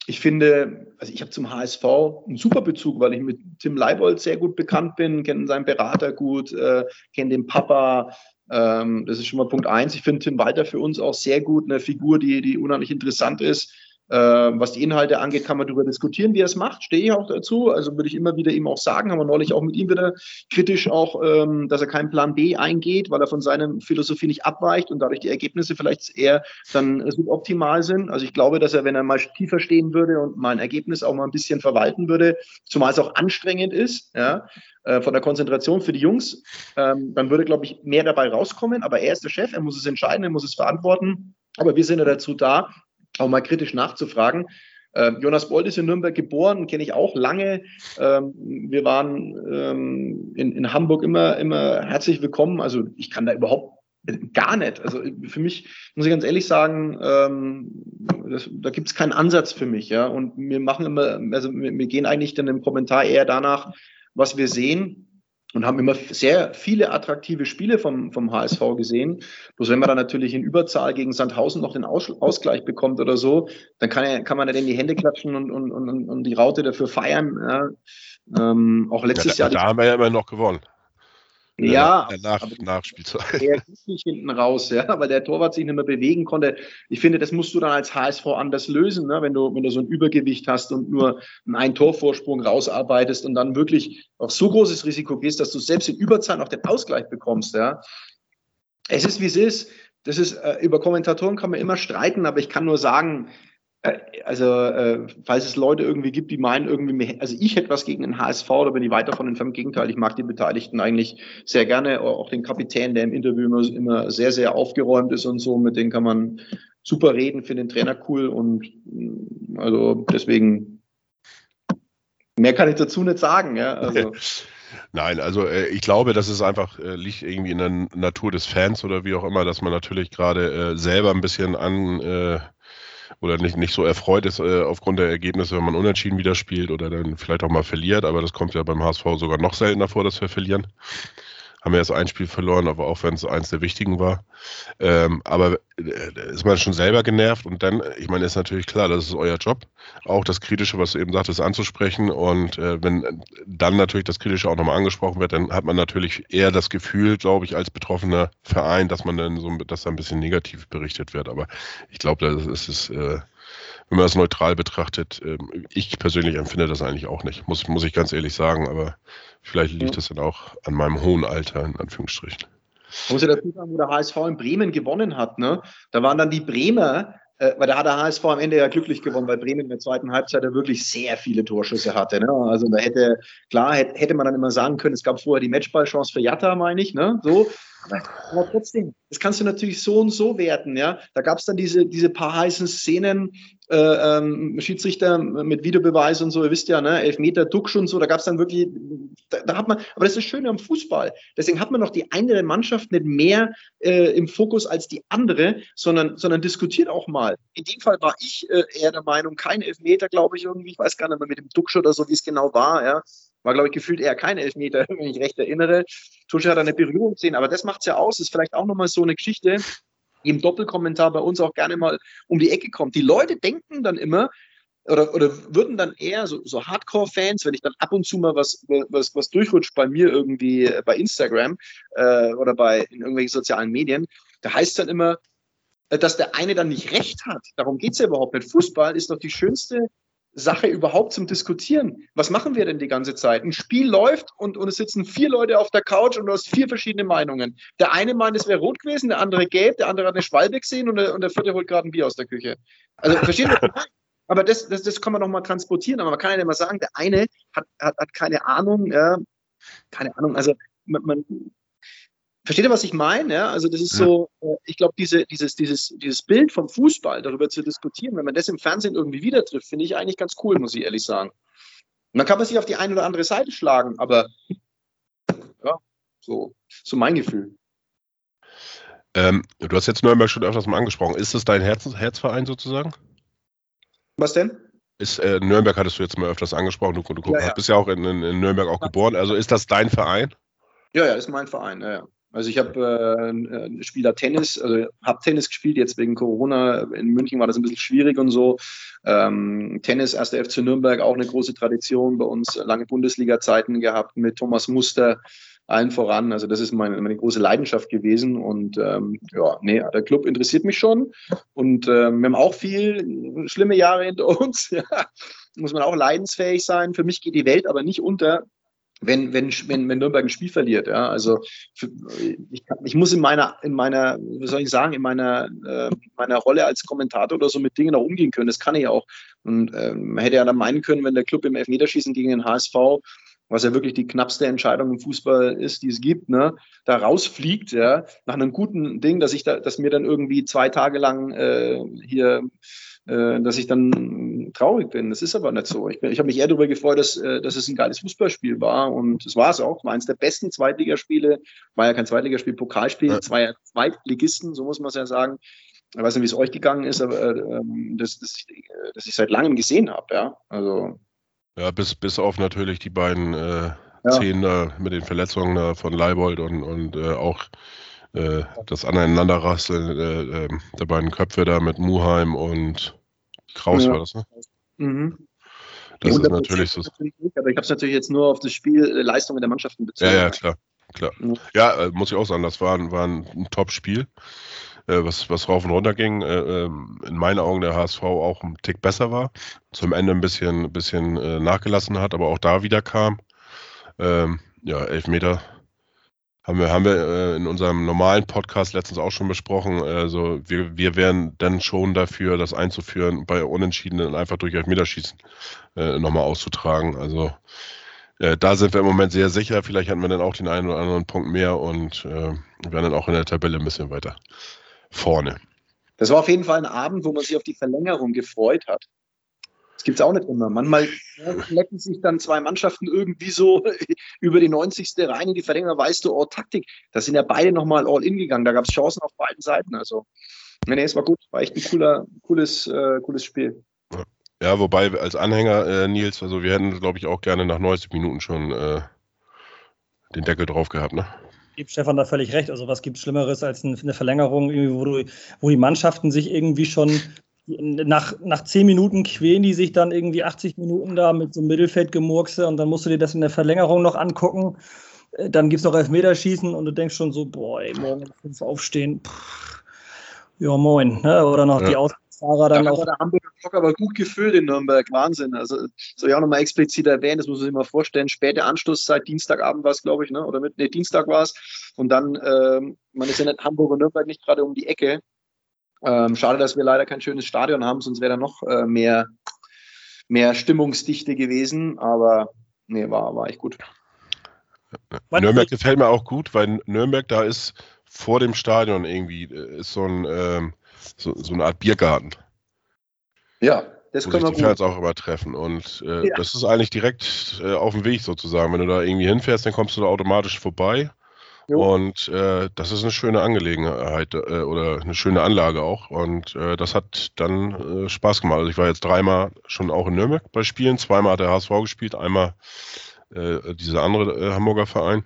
ich finde, also ich habe zum HSV einen super Bezug, weil ich mit Tim Leibold sehr gut bekannt bin, kenne seinen Berater gut, äh, kenne den Papa. Ähm, das ist schon mal Punkt eins. Ich finde Tim Walter für uns auch sehr gut, eine Figur, die, die unheimlich interessant ist. Ähm, was die Inhalte angeht, kann man darüber diskutieren, wie er es macht. Stehe ich auch dazu. Also würde ich immer wieder ihm auch sagen, haben wir neulich auch mit ihm wieder kritisch auch, ähm, dass er keinen Plan B eingeht, weil er von seiner Philosophie nicht abweicht und dadurch die Ergebnisse vielleicht eher dann suboptimal sind. Also ich glaube, dass er, wenn er mal tiefer stehen würde und mal ein Ergebnis auch mal ein bisschen verwalten würde, zumal es auch anstrengend ist, ja, äh, von der Konzentration für die Jungs, ähm, dann würde, glaube ich, mehr dabei rauskommen. Aber er ist der Chef, er muss es entscheiden, er muss es verantworten. Aber wir sind ja dazu da, auch mal kritisch nachzufragen. Äh, Jonas Bold ist in Nürnberg geboren, kenne ich auch lange. Ähm, wir waren ähm, in, Hamburg immer, immer herzlich willkommen. Also ich kann da überhaupt gar nicht. Also für mich muss ich ganz ehrlich sagen, ähm, das, da gibt es keinen Ansatz für mich. Ja, und wir machen immer, also wir, wir gehen eigentlich dann im Kommentar eher danach, was wir sehen und haben immer sehr viele attraktive Spiele vom, vom HSV gesehen. Bloß wenn man dann natürlich in Überzahl gegen Sandhausen noch den Aus, Ausgleich bekommt oder so, dann kann, er, kann man ja dann die Hände klatschen und, und, und, und die Raute dafür feiern. Ja. Ähm, auch letztes ja, Jahr. Da haben wir ja immer noch gewonnen. Ja, nach, Nachspielzeit. Er ist nicht hinten raus, ja, weil der Torwart sich nicht mehr bewegen konnte. Ich finde, das musst du dann als HSV anders lösen, ne? wenn, du, wenn du so ein Übergewicht hast und nur einen Torvorsprung rausarbeitest und dann wirklich auf so großes Risiko gehst, dass du selbst in Überzahl noch den Ausgleich bekommst. Ja. Es ist, wie es ist. Das ist, äh, über Kommentatoren kann man immer streiten, aber ich kann nur sagen, äh, also, äh, falls es Leute irgendwie gibt, die meinen, irgendwie, also ich hätte was gegen den HSV, da bin ich weit davon entfernt. Im Gegenteil, ich mag die Beteiligten eigentlich sehr gerne, auch den Kapitän, der im Interview immer, immer sehr, sehr aufgeräumt ist und so, mit denen kann man super reden, finde den Trainer cool und mm, also deswegen mehr kann ich dazu nicht sagen, ja. Also. Nein, also äh, ich glaube, das ist einfach, äh, liegt irgendwie in der Natur des Fans oder wie auch immer, dass man natürlich gerade äh, selber ein bisschen an äh, oder nicht, nicht so erfreut ist äh, aufgrund der Ergebnisse, wenn man unentschieden wieder spielt oder dann vielleicht auch mal verliert. Aber das kommt ja beim HSV sogar noch seltener vor, dass wir verlieren haben wir erst ein Spiel verloren, aber auch wenn es eins der wichtigen war. Ähm, aber äh, ist man schon selber genervt und dann, ich meine, ist natürlich klar, das ist euer Job, auch das Kritische, was du eben sagtest, anzusprechen und äh, wenn dann natürlich das Kritische auch nochmal angesprochen wird, dann hat man natürlich eher das Gefühl, glaube ich, als betroffener Verein, dass man dann so, dass da ein bisschen negativ berichtet wird. Aber ich glaube, das ist es. Äh, wenn man das neutral betrachtet, ähm, ich persönlich empfinde das eigentlich auch nicht, muss, muss ich ganz ehrlich sagen, aber vielleicht liegt das dann auch an meinem hohen Alter, in Anführungsstrichen. Man muss ja dazu sagen, wo der HSV in Bremen gewonnen hat, ne? da waren dann die Bremer, äh, weil da hat der HSV am Ende ja glücklich gewonnen, weil Bremen in der zweiten Halbzeit ja wirklich sehr viele Torschüsse hatte. Ne? Also da hätte, klar, hätte man dann immer sagen können, es gab vorher die Matchballchance für Jatta, meine ich, ne? So. Aber, trotzdem, das kannst du natürlich so und so werten, ja. Da gab es dann diese, diese paar heißen Szenen, äh, ähm, Schiedsrichter mit Videobeweis und so, ihr wisst ja, ne, Elfmeter, Duxch und so, da gab es dann wirklich, da, da, hat man, aber das ist das Schöne am Fußball. Deswegen hat man noch die eine Mannschaft nicht mehr äh, im Fokus als die andere, sondern, sondern diskutiert auch mal. In dem Fall war ich äh, eher der Meinung, kein Elfmeter, glaube ich, irgendwie, ich weiß gar nicht mehr mit dem Duxch oder so, wie es genau war, ja. War, glaube ich, gefühlt eher kein Elfmeter, wenn ich recht erinnere. Tusche hat eine Berührung gesehen, aber das macht es ja aus. Ist vielleicht auch nochmal so eine Geschichte, die im Doppelkommentar bei uns auch gerne mal um die Ecke kommt. Die Leute denken dann immer, oder, oder würden dann eher so, so Hardcore-Fans, wenn ich dann ab und zu mal was, was, was durchrutscht bei mir irgendwie bei Instagram äh, oder bei in irgendwelchen sozialen Medien, da heißt es dann immer, äh, dass der eine dann nicht recht hat. Darum geht es ja überhaupt nicht. Fußball ist doch die schönste Sache überhaupt zum Diskutieren. Was machen wir denn die ganze Zeit? Ein Spiel läuft und, und es sitzen vier Leute auf der Couch und du hast vier verschiedene Meinungen. Der eine meint, es wäre rot gewesen, der andere gelb, der andere hat eine Schwalbe gesehen und der, und der vierte holt gerade ein Bier aus der Küche. Also verstehen wir? Aber das, das, das kann man doch mal transportieren. Aber man kann ja nicht mal sagen, der eine hat, hat, hat keine Ahnung, ja, keine Ahnung. Also man, man, Versteht ihr, was ich meine? Ja, also das ist so, äh, ich glaube, diese, dieses, dieses, dieses Bild vom Fußball, darüber zu diskutieren, wenn man das im Fernsehen irgendwie wieder trifft, finde ich eigentlich ganz cool, muss ich ehrlich sagen. Und dann kann man sich auf die eine oder andere Seite schlagen, aber ja, so, so mein Gefühl. Ähm, du hast jetzt Nürnberg schon öfters mal angesprochen. Ist das dein Herz, Herzverein sozusagen? Was denn? Ist, äh, Nürnberg hattest du jetzt mal öfters angesprochen. Du, du ja, ja. bist ja auch in, in, in Nürnberg auch geboren. Also ist das dein Verein? Ja, ja, ist mein Verein. Ja, ja. Also ich habe äh, Spieler Tennis, also habe Tennis gespielt, jetzt wegen Corona. In München war das ein bisschen schwierig und so. Ähm, Tennis, erster FC Nürnberg, auch eine große Tradition bei uns, lange Bundesliga-Zeiten gehabt mit Thomas Muster, allen voran. Also das ist meine, meine große Leidenschaft gewesen. Und ähm, ja, nee, der Club interessiert mich schon. Und ähm, wir haben auch viel schlimme Jahre hinter uns. ja. Muss man auch leidensfähig sein. Für mich geht die Welt aber nicht unter, wenn, wenn, wenn, wenn Nürnberg ein Spiel verliert. Ja, also für, ich, ich muss in meiner, in meiner, wie soll ich sagen, in meiner, äh, meiner Rolle als Kommentator oder so mit Dingen auch umgehen können. Das kann ich auch. Und äh, man hätte ja dann meinen können, wenn der Club im Elfmeterschießen gegen den HSV was ja wirklich die knappste Entscheidung im Fußball ist, die es gibt, ne, da rausfliegt, ja, nach einem guten Ding, dass ich da, dass mir dann irgendwie zwei Tage lang äh, hier äh, dass ich dann traurig bin. Das ist aber nicht so. Ich, ich habe mich eher darüber gefreut, dass, äh, dass es ein geiles Fußballspiel war und es war es auch. War eines der besten Zweitligaspiele. War ja kein Zweitligaspiel, Pokalspiel. Ja. Zwei Zweitligisten, so muss man es ja sagen. Ich weiß nicht, wie es euch gegangen ist, aber äh, ähm, das, das, das ich seit langem gesehen habe. Ja, also. Ja, bis, bis auf natürlich die beiden äh, ja. Szenen mit den Verletzungen von Leibold und, und äh, auch äh, das Aneinanderrasseln äh, äh, der beiden Köpfe da mit Muheim und Kraus ja. war das, ne? Mhm. Das ist natürlich so. Aber ich habe es natürlich jetzt nur auf das Spiel äh, Leistungen der Mannschaften bezogen. Ja, ja, klar. klar. Ja, äh, muss ich auch sagen, das war, war ein, ein Top-Spiel, äh, was, was rauf und runter ging. Äh, ähm, in meinen Augen der HSV auch ein Tick besser war. Zum Ende ein bisschen, bisschen nachgelassen hat, aber auch da wieder kam. Ähm, ja, Elfmeter haben wir, haben wir äh, in unserem normalen Podcast letztens auch schon besprochen. Also wir, wir wären dann schon dafür, das einzuführen, bei Unentschiedenen einfach durch Elfmeterschießen äh, nochmal auszutragen. Also äh, da sind wir im Moment sehr sicher. Vielleicht hatten wir dann auch den einen oder anderen Punkt mehr und äh, werden dann auch in der Tabelle ein bisschen weiter vorne. Das war auf jeden Fall ein Abend, wo man sich auf die Verlängerung gefreut hat. Das gibt es auch nicht immer. Manchmal lecken sich dann zwei Mannschaften irgendwie so über die 90. rein in die Verlängerung. Weißt du, oh, Taktik. Da sind ja beide nochmal all in gegangen. Da gab es Chancen auf beiden Seiten. Also, nee, es war gut. War echt ein cooler, cooles, äh, cooles Spiel. Ja, wobei als Anhänger, äh, Nils, also wir hätten, glaube ich, auch gerne nach 90 Minuten schon äh, den Deckel drauf gehabt, ne? Gibt Stefan da völlig recht. Also was gibt Schlimmeres als eine Verlängerung, wo, du, wo die Mannschaften sich irgendwie schon nach, nach zehn Minuten quälen die sich dann irgendwie 80 Minuten da mit so einem Mittelfeldgemurkse und dann musst du dir das in der Verlängerung noch angucken. Äh, dann gibt es noch Elfmeterschießen und du denkst schon so, boah, ey, morgen fünf aufstehen. Pff, ja, moin. Ne? Oder noch ja. die Ausfahrer dann da auch. Der Hamburger Block aber gut gefüllt in Nürnberg. Wahnsinn. Also soll ich auch nochmal explizit erwähnen, das muss man sich mal vorstellen. Späte Anstoßzeit, Dienstagabend war es, glaube ich, ne? Oder mit, nee, Dienstag war es. Und dann, ähm, man ist ja in Hamburg und Nürnberg nicht gerade um die Ecke. Ähm, schade, dass wir leider kein schönes Stadion haben, sonst wäre da noch äh, mehr, mehr Stimmungsdichte gewesen. Aber nee, war, war echt gut. Nürnberg gefällt mir auch gut, weil Nürnberg da ist vor dem Stadion irgendwie äh, ist so, ein, ähm, so, so eine Art Biergarten. Ja, das wo können sich wir die gut. Fans auch immer treffen. Und äh, Ja. das ist eigentlich direkt äh, auf dem Weg sozusagen. Wenn du da irgendwie hinfährst, dann kommst du da automatisch vorbei. Jo. Und äh, das ist eine schöne Angelegenheit äh, oder eine schöne Anlage auch. Und äh, das hat dann äh, Spaß gemacht. Also ich war jetzt dreimal schon auch in Nürnberg bei Spielen. Zweimal hat der HSV gespielt, einmal äh, dieser andere äh, Hamburger Verein.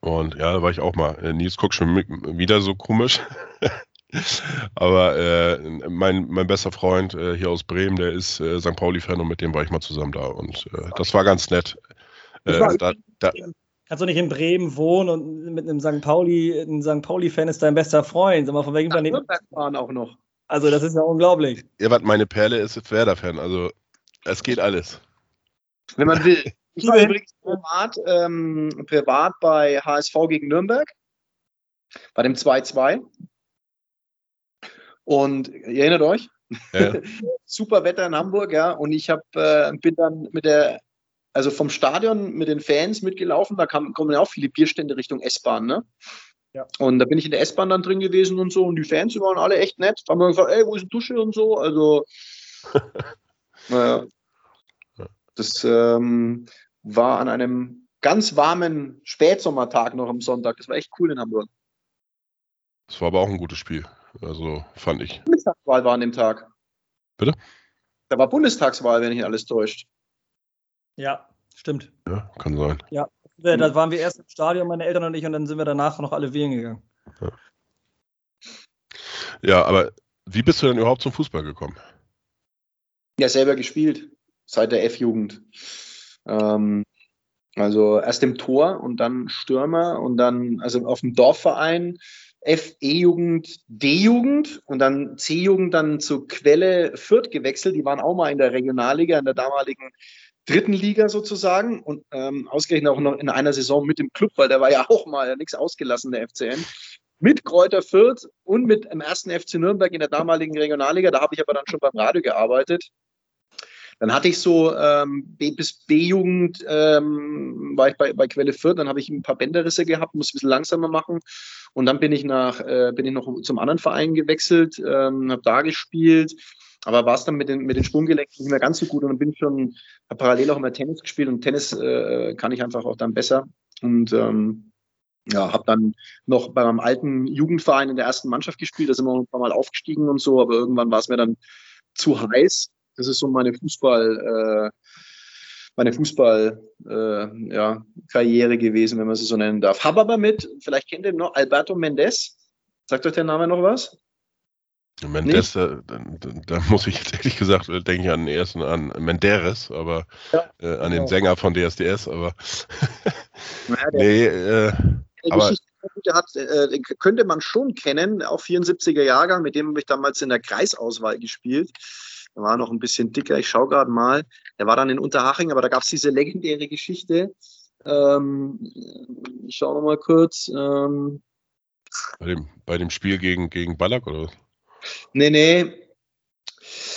Und ja, da war ich auch mal. Nils guckt schon wieder so komisch. Aber äh, mein, mein bester Freund äh, hier aus Bremen, der ist äh, St. Pauli-Fan und mit dem war ich mal zusammen da. Und das war ganz nett. War- da, da, Kannst du nicht in Bremen wohnen und mit einem St. Pauli, ein St. Pauli-Fan ist dein bester Freund. Sag mal, von welchem Nach Planeten? Nürnberg fahren auch noch. Also, das ist ja unglaublich. ja, was meine Perle ist, Werder-Fan. Also es geht alles. Wenn man will. Ich war übrigens privat, ähm, privat bei HSV gegen Nürnberg. Bei dem 2-2. Und ihr erinnert euch? Ja, super Wetter in Hamburg, ja. Und ich hab, äh, bin dann mit der, also vom Stadion mit den Fans mitgelaufen. Da kam, kommen ja auch viele Bierstände Richtung S-Bahn, ne? Ja. Und da bin ich in der S-Bahn dann drin gewesen und so. Und die Fans die waren alle echt nett. Haben wir gefragt, ey, wo ist die Dusche und so. Also, naja. Das ähm, war an einem ganz warmen Spätsommertag noch am Sonntag. Das war echt cool in Hamburg. das war aber auch ein gutes Spiel. Also fand ich. Bundestagswahl war an dem Tag. Bitte? Da war Bundestagswahl, wenn nicht alles täuscht. Ja, stimmt. Ja, kann sein. Ja, da waren wir erst im Stadion, meine Eltern und ich, und dann sind wir danach noch alle wählen gegangen. Ja, aber wie bist du denn überhaupt zum Fußball gekommen? Ja, selber gespielt, seit der F-Jugend. Ähm, also erst im Tor und dann Stürmer und dann, also auf dem Dorfverein, F-E-Jugend, D-Jugend und dann C-Jugend dann zur Quelle Fürth gewechselt. Die waren auch mal in der Regionalliga, in der damaligen dritten Liga sozusagen und ähm, ausgerechnet auch noch in einer Saison mit dem Club, weil der war ja auch mal nichts ausgelassen, der FCN. Mit Kräuter Fürth und mit dem ersten FC Nürnberg in der damaligen Regionalliga. Da habe ich aber dann schon beim Radio gearbeitet. Dann hatte ich so ähm, B bis B-Jugend, ähm, war ich bei, bei Quelle Fürth, dann habe ich ein paar Bänderrisse gehabt, muss ein bisschen langsamer machen. Und dann bin ich nach, äh, bin ich noch zum anderen Verein gewechselt, ähm, habe da gespielt, aber war es dann mit den, mit den Sprunggelenken nicht mehr ganz so gut. Und bin schon, parallel auch immer Tennis gespielt und Tennis äh, kann ich einfach auch dann besser. Und ähm, ja, habe dann noch bei meinem alten Jugendverein in der ersten Mannschaft gespielt, da sind wir auch ein paar Mal aufgestiegen und so, aber irgendwann war es mir dann zu heiß. Das ist so meine Fußball, äh, meine Fußball, äh, ja, Karriere gewesen, wenn man sie so nennen darf. Habe aber mit, vielleicht kennt ihr noch Alberto Mendes. Sagt euch der Name noch was? Mendes, da, da, da muss ich jetzt ehrlich gesagt, äh, denke ich an den ersten an Menderes, aber Ja, äh, an den genau. Sänger von DSDS, aber Naja, der, nee, äh, aber hat, äh, könnte man schon kennen, auch 74er Jahrgang, mit dem habe ich damals in der Kreisauswahl gespielt. Der war noch ein bisschen dicker, ich schaue gerade mal. Der war dann in Unterhaching, aber da gab es diese legendäre Geschichte. Ähm, ich schaue noch mal kurz. Ähm, bei, dem, bei dem Spiel gegen, gegen Ballack, oder? Nee, nee.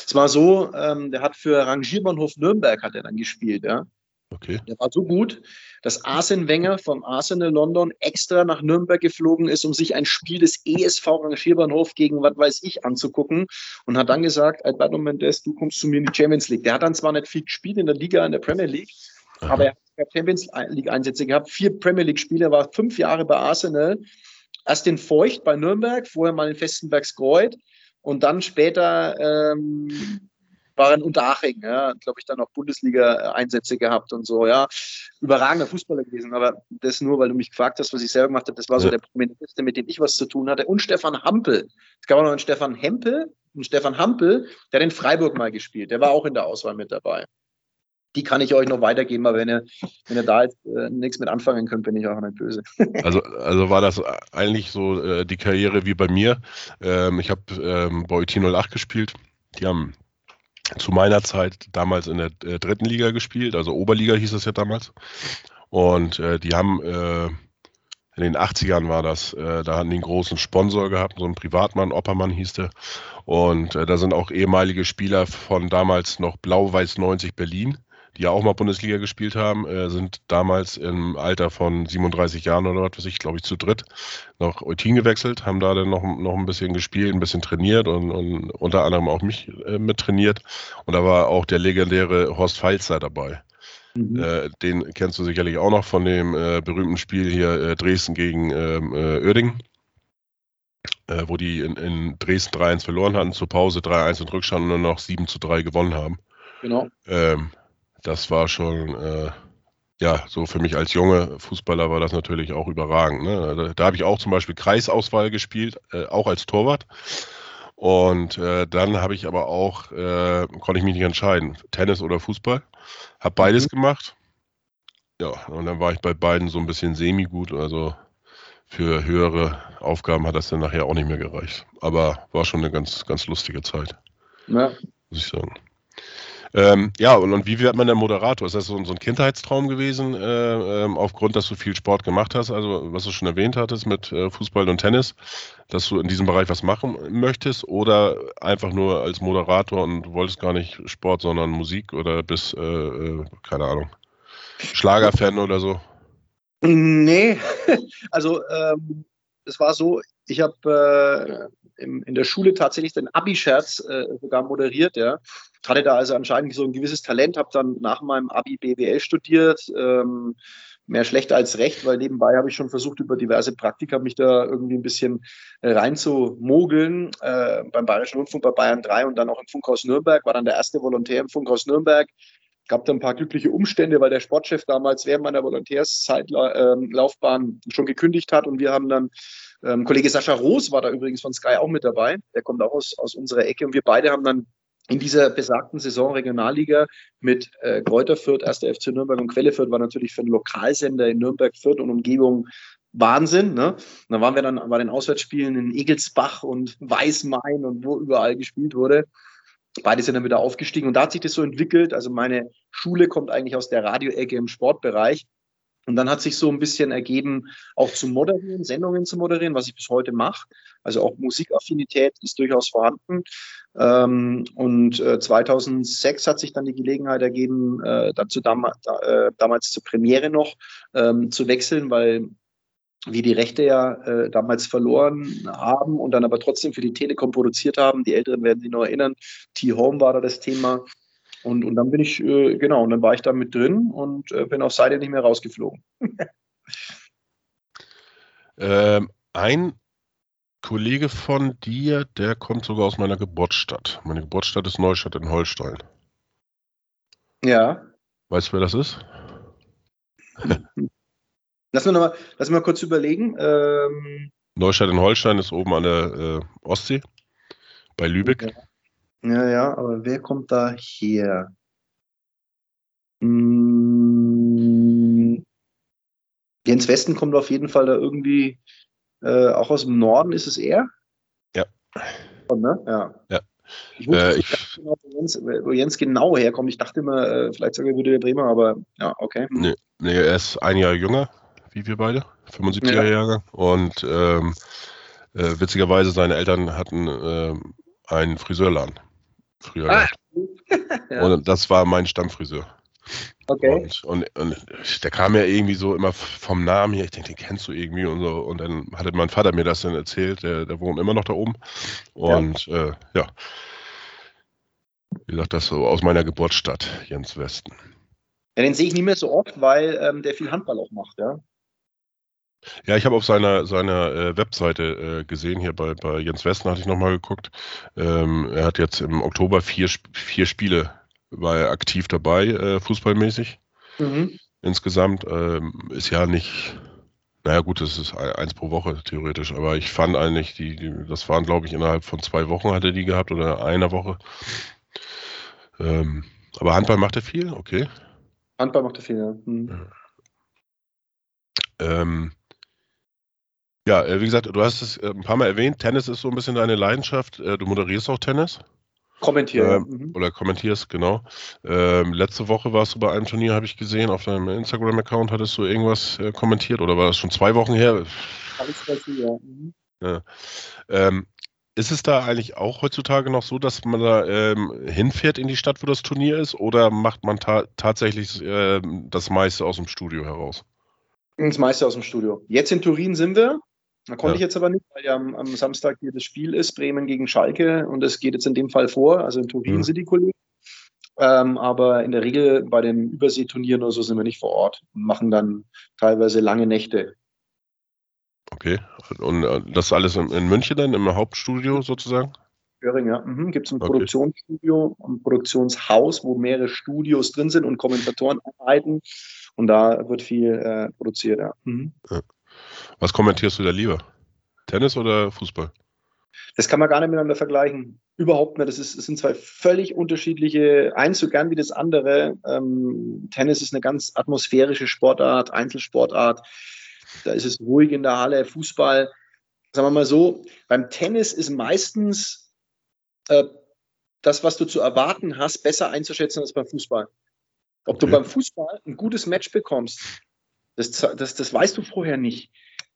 Es war so, ähm, der hat für Rangierbahnhof Nürnberg hat er dann gespielt, ja. Okay. Der war so gut, dass Arsene Wenger vom Arsenal London extra nach Nürnberg geflogen ist, um sich ein Spiel des ESV Rangierbahnhof gegen was weiß ich anzugucken und hat dann gesagt, Alberto Mendes, du kommst zu mir in die Champions League. Der hat dann zwar nicht viel gespielt in der Liga, in der Premier League, Aha. aber er hat Champions League Einsätze gehabt, vier Premier League Spiele, war fünf Jahre bei Arsenal. Erst den Feucht bei Nürnberg, vorher mal in Festenbergskreuth und dann später ähm, war in Unterhaching, ja, glaube ich, dann auch Bundesliga-Einsätze gehabt und so, ja. Überragender Fußballer gewesen, aber das nur, weil du mich gefragt hast, was ich selber gemacht habe, das war so der Prominenteste, mit dem ich was zu tun hatte. Und Stefan Hampel. Es gab auch noch einen Stefan Hempel, einen Stefan Hampel, der hat in Freiburg mal gespielt, der war auch in der Auswahl mit dabei. Die kann ich euch noch weitergeben, aber wenn ihr, wenn ihr da jetzt äh, nichts mit anfangen könnt, bin ich auch nicht böse. also, also war das eigentlich so äh, die Karriere wie bei mir. Ähm, ich habe ähm, bei UT 08 gespielt. Die haben zu meiner Zeit damals in der äh, dritten Liga gespielt, also Oberliga hieß es ja damals. Und äh, die haben äh, in den 80ern war das, äh, da hatten die einen großen Sponsor gehabt, so ein Privatmann, Oppermann hieß der. Und äh, da sind auch ehemalige Spieler von damals noch Blau-Weiß 90 Berlin die ja auch mal Bundesliga gespielt haben, äh, sind damals im Alter von 37 Jahren oder was weiß ich, glaube ich, zu dritt nach Eutin gewechselt, haben da dann noch, noch ein bisschen gespielt, ein bisschen trainiert und, und unter anderem auch mich äh, mit trainiert. Und da war auch der legendäre Horst Feilzer dabei. Mhm. Äh, den kennst du sicherlich auch noch von dem äh, berühmten Spiel hier äh, Dresden gegen ähm, äh, Oerding. Wo die in, in Dresden 3-1 verloren hatten, zur Pause 3-1 und Rückstand und nur noch 7 zu 3 gewonnen haben. Genau. Ähm, das war schon, äh, ja, so für mich als junge Fußballer war das natürlich auch überragend. Ne? Da, da habe ich auch zum Beispiel Kreisauswahl gespielt, äh, auch als Torwart. Und äh, dann habe ich aber auch, äh, konnte ich mich nicht entscheiden, Tennis oder Fußball. Habe beides mhm. gemacht. Ja, und dann war ich bei beiden so ein bisschen semi-gut. Also für höhere Aufgaben hat das dann nachher auch nicht mehr gereicht. Aber war schon eine ganz, ganz lustige Zeit. Ja. Muss ich sagen. Ähm, ja, und, und, wie wird man denn Moderator? Ist das so, so ein Kindheitstraum gewesen, äh, ähm, aufgrund, dass du viel Sport gemacht hast, also was du schon erwähnt hattest mit äh, Fußball und Tennis, dass du in diesem Bereich was machen möchtest oder einfach nur als Moderator und du wolltest gar nicht Sport, sondern Musik oder bist, äh, äh keine Ahnung, Schlagerfan oder so? Nee, also ähm, es war so, ich habe äh, in der Schule tatsächlich den Abi-Scherz äh, sogar moderiert, ja hatte da also anscheinend so ein gewisses Talent, habe dann nach meinem Abi BWL studiert. Ähm, mehr schlecht als recht, weil nebenbei habe ich schon versucht, über diverse Praktika mich da irgendwie ein bisschen äh, reinzumogeln. Äh, beim Bayerischen Rundfunk bei Bayern 3 und dann auch im Funkhaus Nürnberg, war dann der erste Volontär im Funkhaus Nürnberg. Gab da ein paar glückliche Umstände, weil der Sportchef damals während meiner Volontärslaufbahn ähm, schon gekündigt hat und wir haben dann ähm, Kollege Sascha Roos war da übrigens von Sky auch mit dabei. Der kommt auch aus, aus unserer Ecke und wir beide haben dann in dieser besagten Saison Regionalliga mit äh, Kräuter Fürth, 1. FC Nürnberg und Quelle Fürth war natürlich für einen Lokalsender in Nürnberg, Fürth und Umgebung Wahnsinn. Ne? Und dann waren wir dann bei den Auswärtsspielen in Egelsbach und Weißmain und wo überall gespielt wurde. Beide sind dann wieder aufgestiegen und da hat sich das so entwickelt. Also meine Schule kommt eigentlich aus der Radioecke im Sportbereich. Und dann hat sich so ein bisschen ergeben, auch zu moderieren, Sendungen zu moderieren, was ich bis heute mache. Also auch Musikaffinität ist durchaus vorhanden. Ähm, und äh, 2006 hat sich dann die Gelegenheit ergeben, äh, dazu äh, damals zur Premiere noch ähm, zu wechseln, weil wir die Rechte ja äh, damals verloren haben und dann aber trotzdem für die Telekom produziert haben. Die Älteren werden sich noch erinnern. T-Home war da das Thema. Und, und dann bin ich, äh, genau, und dann war ich da mit drin und äh, bin auf Seite nicht mehr rausgeflogen. ähm, ein Kollege von dir, der kommt sogar aus meiner Geburtsstadt. Meine Geburtsstadt ist Neustadt in Holstein. Ja. Weißt du, wer das ist? lass, mir noch mal, lass mal kurz überlegen. Ähm, Neustadt in Holstein ist oben an der äh, Ostsee, bei Lübeck. Ja. Ja, ja, aber wer kommt da her? Hm, Jens Westen kommt auf jeden Fall da irgendwie äh, auch aus dem Norden, ist es er? Ja. Und, ne? Ja. Ja. Ich wusste Äh, nicht ich- genau, wo Jens, wo Jens genau herkommt. Ich dachte immer, äh, vielleicht sogar würde der Bremer, aber ja, okay. Nee, nee, er ist ein Jahr jünger, wie wir beide, 75er Ja. Und ähm, äh, witzigerweise, seine Eltern hatten ähm, einen Friseurladen früher. Ah, ja. Und das war mein Stammfriseur. Okay. Und, und, und der kam ja irgendwie so immer vom Namen her, ich denke, den kennst du irgendwie und so. Und dann hatte mein Vater mir das dann erzählt, der, der wohnt immer noch da oben. Und ja. Äh, ja, wie gesagt, das so aus meiner Geburtsstadt, Jens Westen. Ja, den sehe ich nicht mehr so oft, weil ähm, der viel Handball auch macht, ja. Ja, ich habe auf seiner, seiner äh, Webseite äh, gesehen, hier bei, bei Jens Westen hatte ich nochmal geguckt. Ähm, er hat jetzt im Oktober vier, vier Spiele, war er aktiv dabei, äh, fußballmäßig. Mhm. Insgesamt ähm, ist ja nicht, naja gut, das ist ein- eins pro Woche theoretisch, aber ich fand eigentlich, die, die das waren glaube ich innerhalb von zwei Wochen hat er die gehabt oder einer Woche. Ähm, aber Handball macht er viel, okay. Handball macht er viel, ja. Mhm. Ähm, ja, äh, wie gesagt, du hast es äh, ein paar Mal erwähnt, Tennis ist so ein bisschen deine Leidenschaft. Äh, du moderierst auch Tennis Kommentieren. Ähm, ja. Mhm. oder kommentierst, genau. Ähm, letzte Woche warst du bei einem Turnier, habe ich gesehen, auf deinem Instagram-Account hattest du irgendwas äh, kommentiert oder war das schon zwei Wochen her? Alles dazu, ja. Mhm. Ähm, ist es da eigentlich auch heutzutage noch so, dass man da ähm, hinfährt in die Stadt, wo das Turnier ist, oder macht man ta tatsächlich ähm, das meiste aus dem Studio heraus? Das meiste aus dem Studio. Jetzt in Turin sind wir. Da konnte Ja. ich jetzt aber nicht, weil ja am, am Samstag hier das Spiel ist, Bremen gegen Schalke. Und das geht jetzt in dem Fall vor. Also in Turin Mhm. sind die Kollegen. Ähm, aber in der Regel bei den Überseeturnieren oder so sind wir nicht vor Ort und machen dann teilweise lange Nächte. Okay. Und äh, das alles in, in München dann, im Hauptstudio sozusagen? Göring, ja. Mhm. Gibt es ein Okay. Produktionsstudio, ein Produktionshaus, wo mehrere Studios drin sind und Kommentatoren arbeiten. Und da wird viel äh, produziert, ja. Mhm. Was kommentierst du da lieber? Tennis oder Fußball? Das kann man gar nicht miteinander vergleichen. Überhaupt nicht. Das, ist, das sind zwei völlig unterschiedliche, eins so gern wie das andere. Ähm, Tennis ist eine ganz atmosphärische Sportart, Einzelsportart. Da ist es ruhig in der Halle. Fußball, sagen wir mal so, beim Tennis ist meistens äh, das, was du zu erwarten hast, besser einzuschätzen als beim Fußball. Ob du beim Fußball ein gutes Match bekommst, das, das, das weißt du vorher nicht.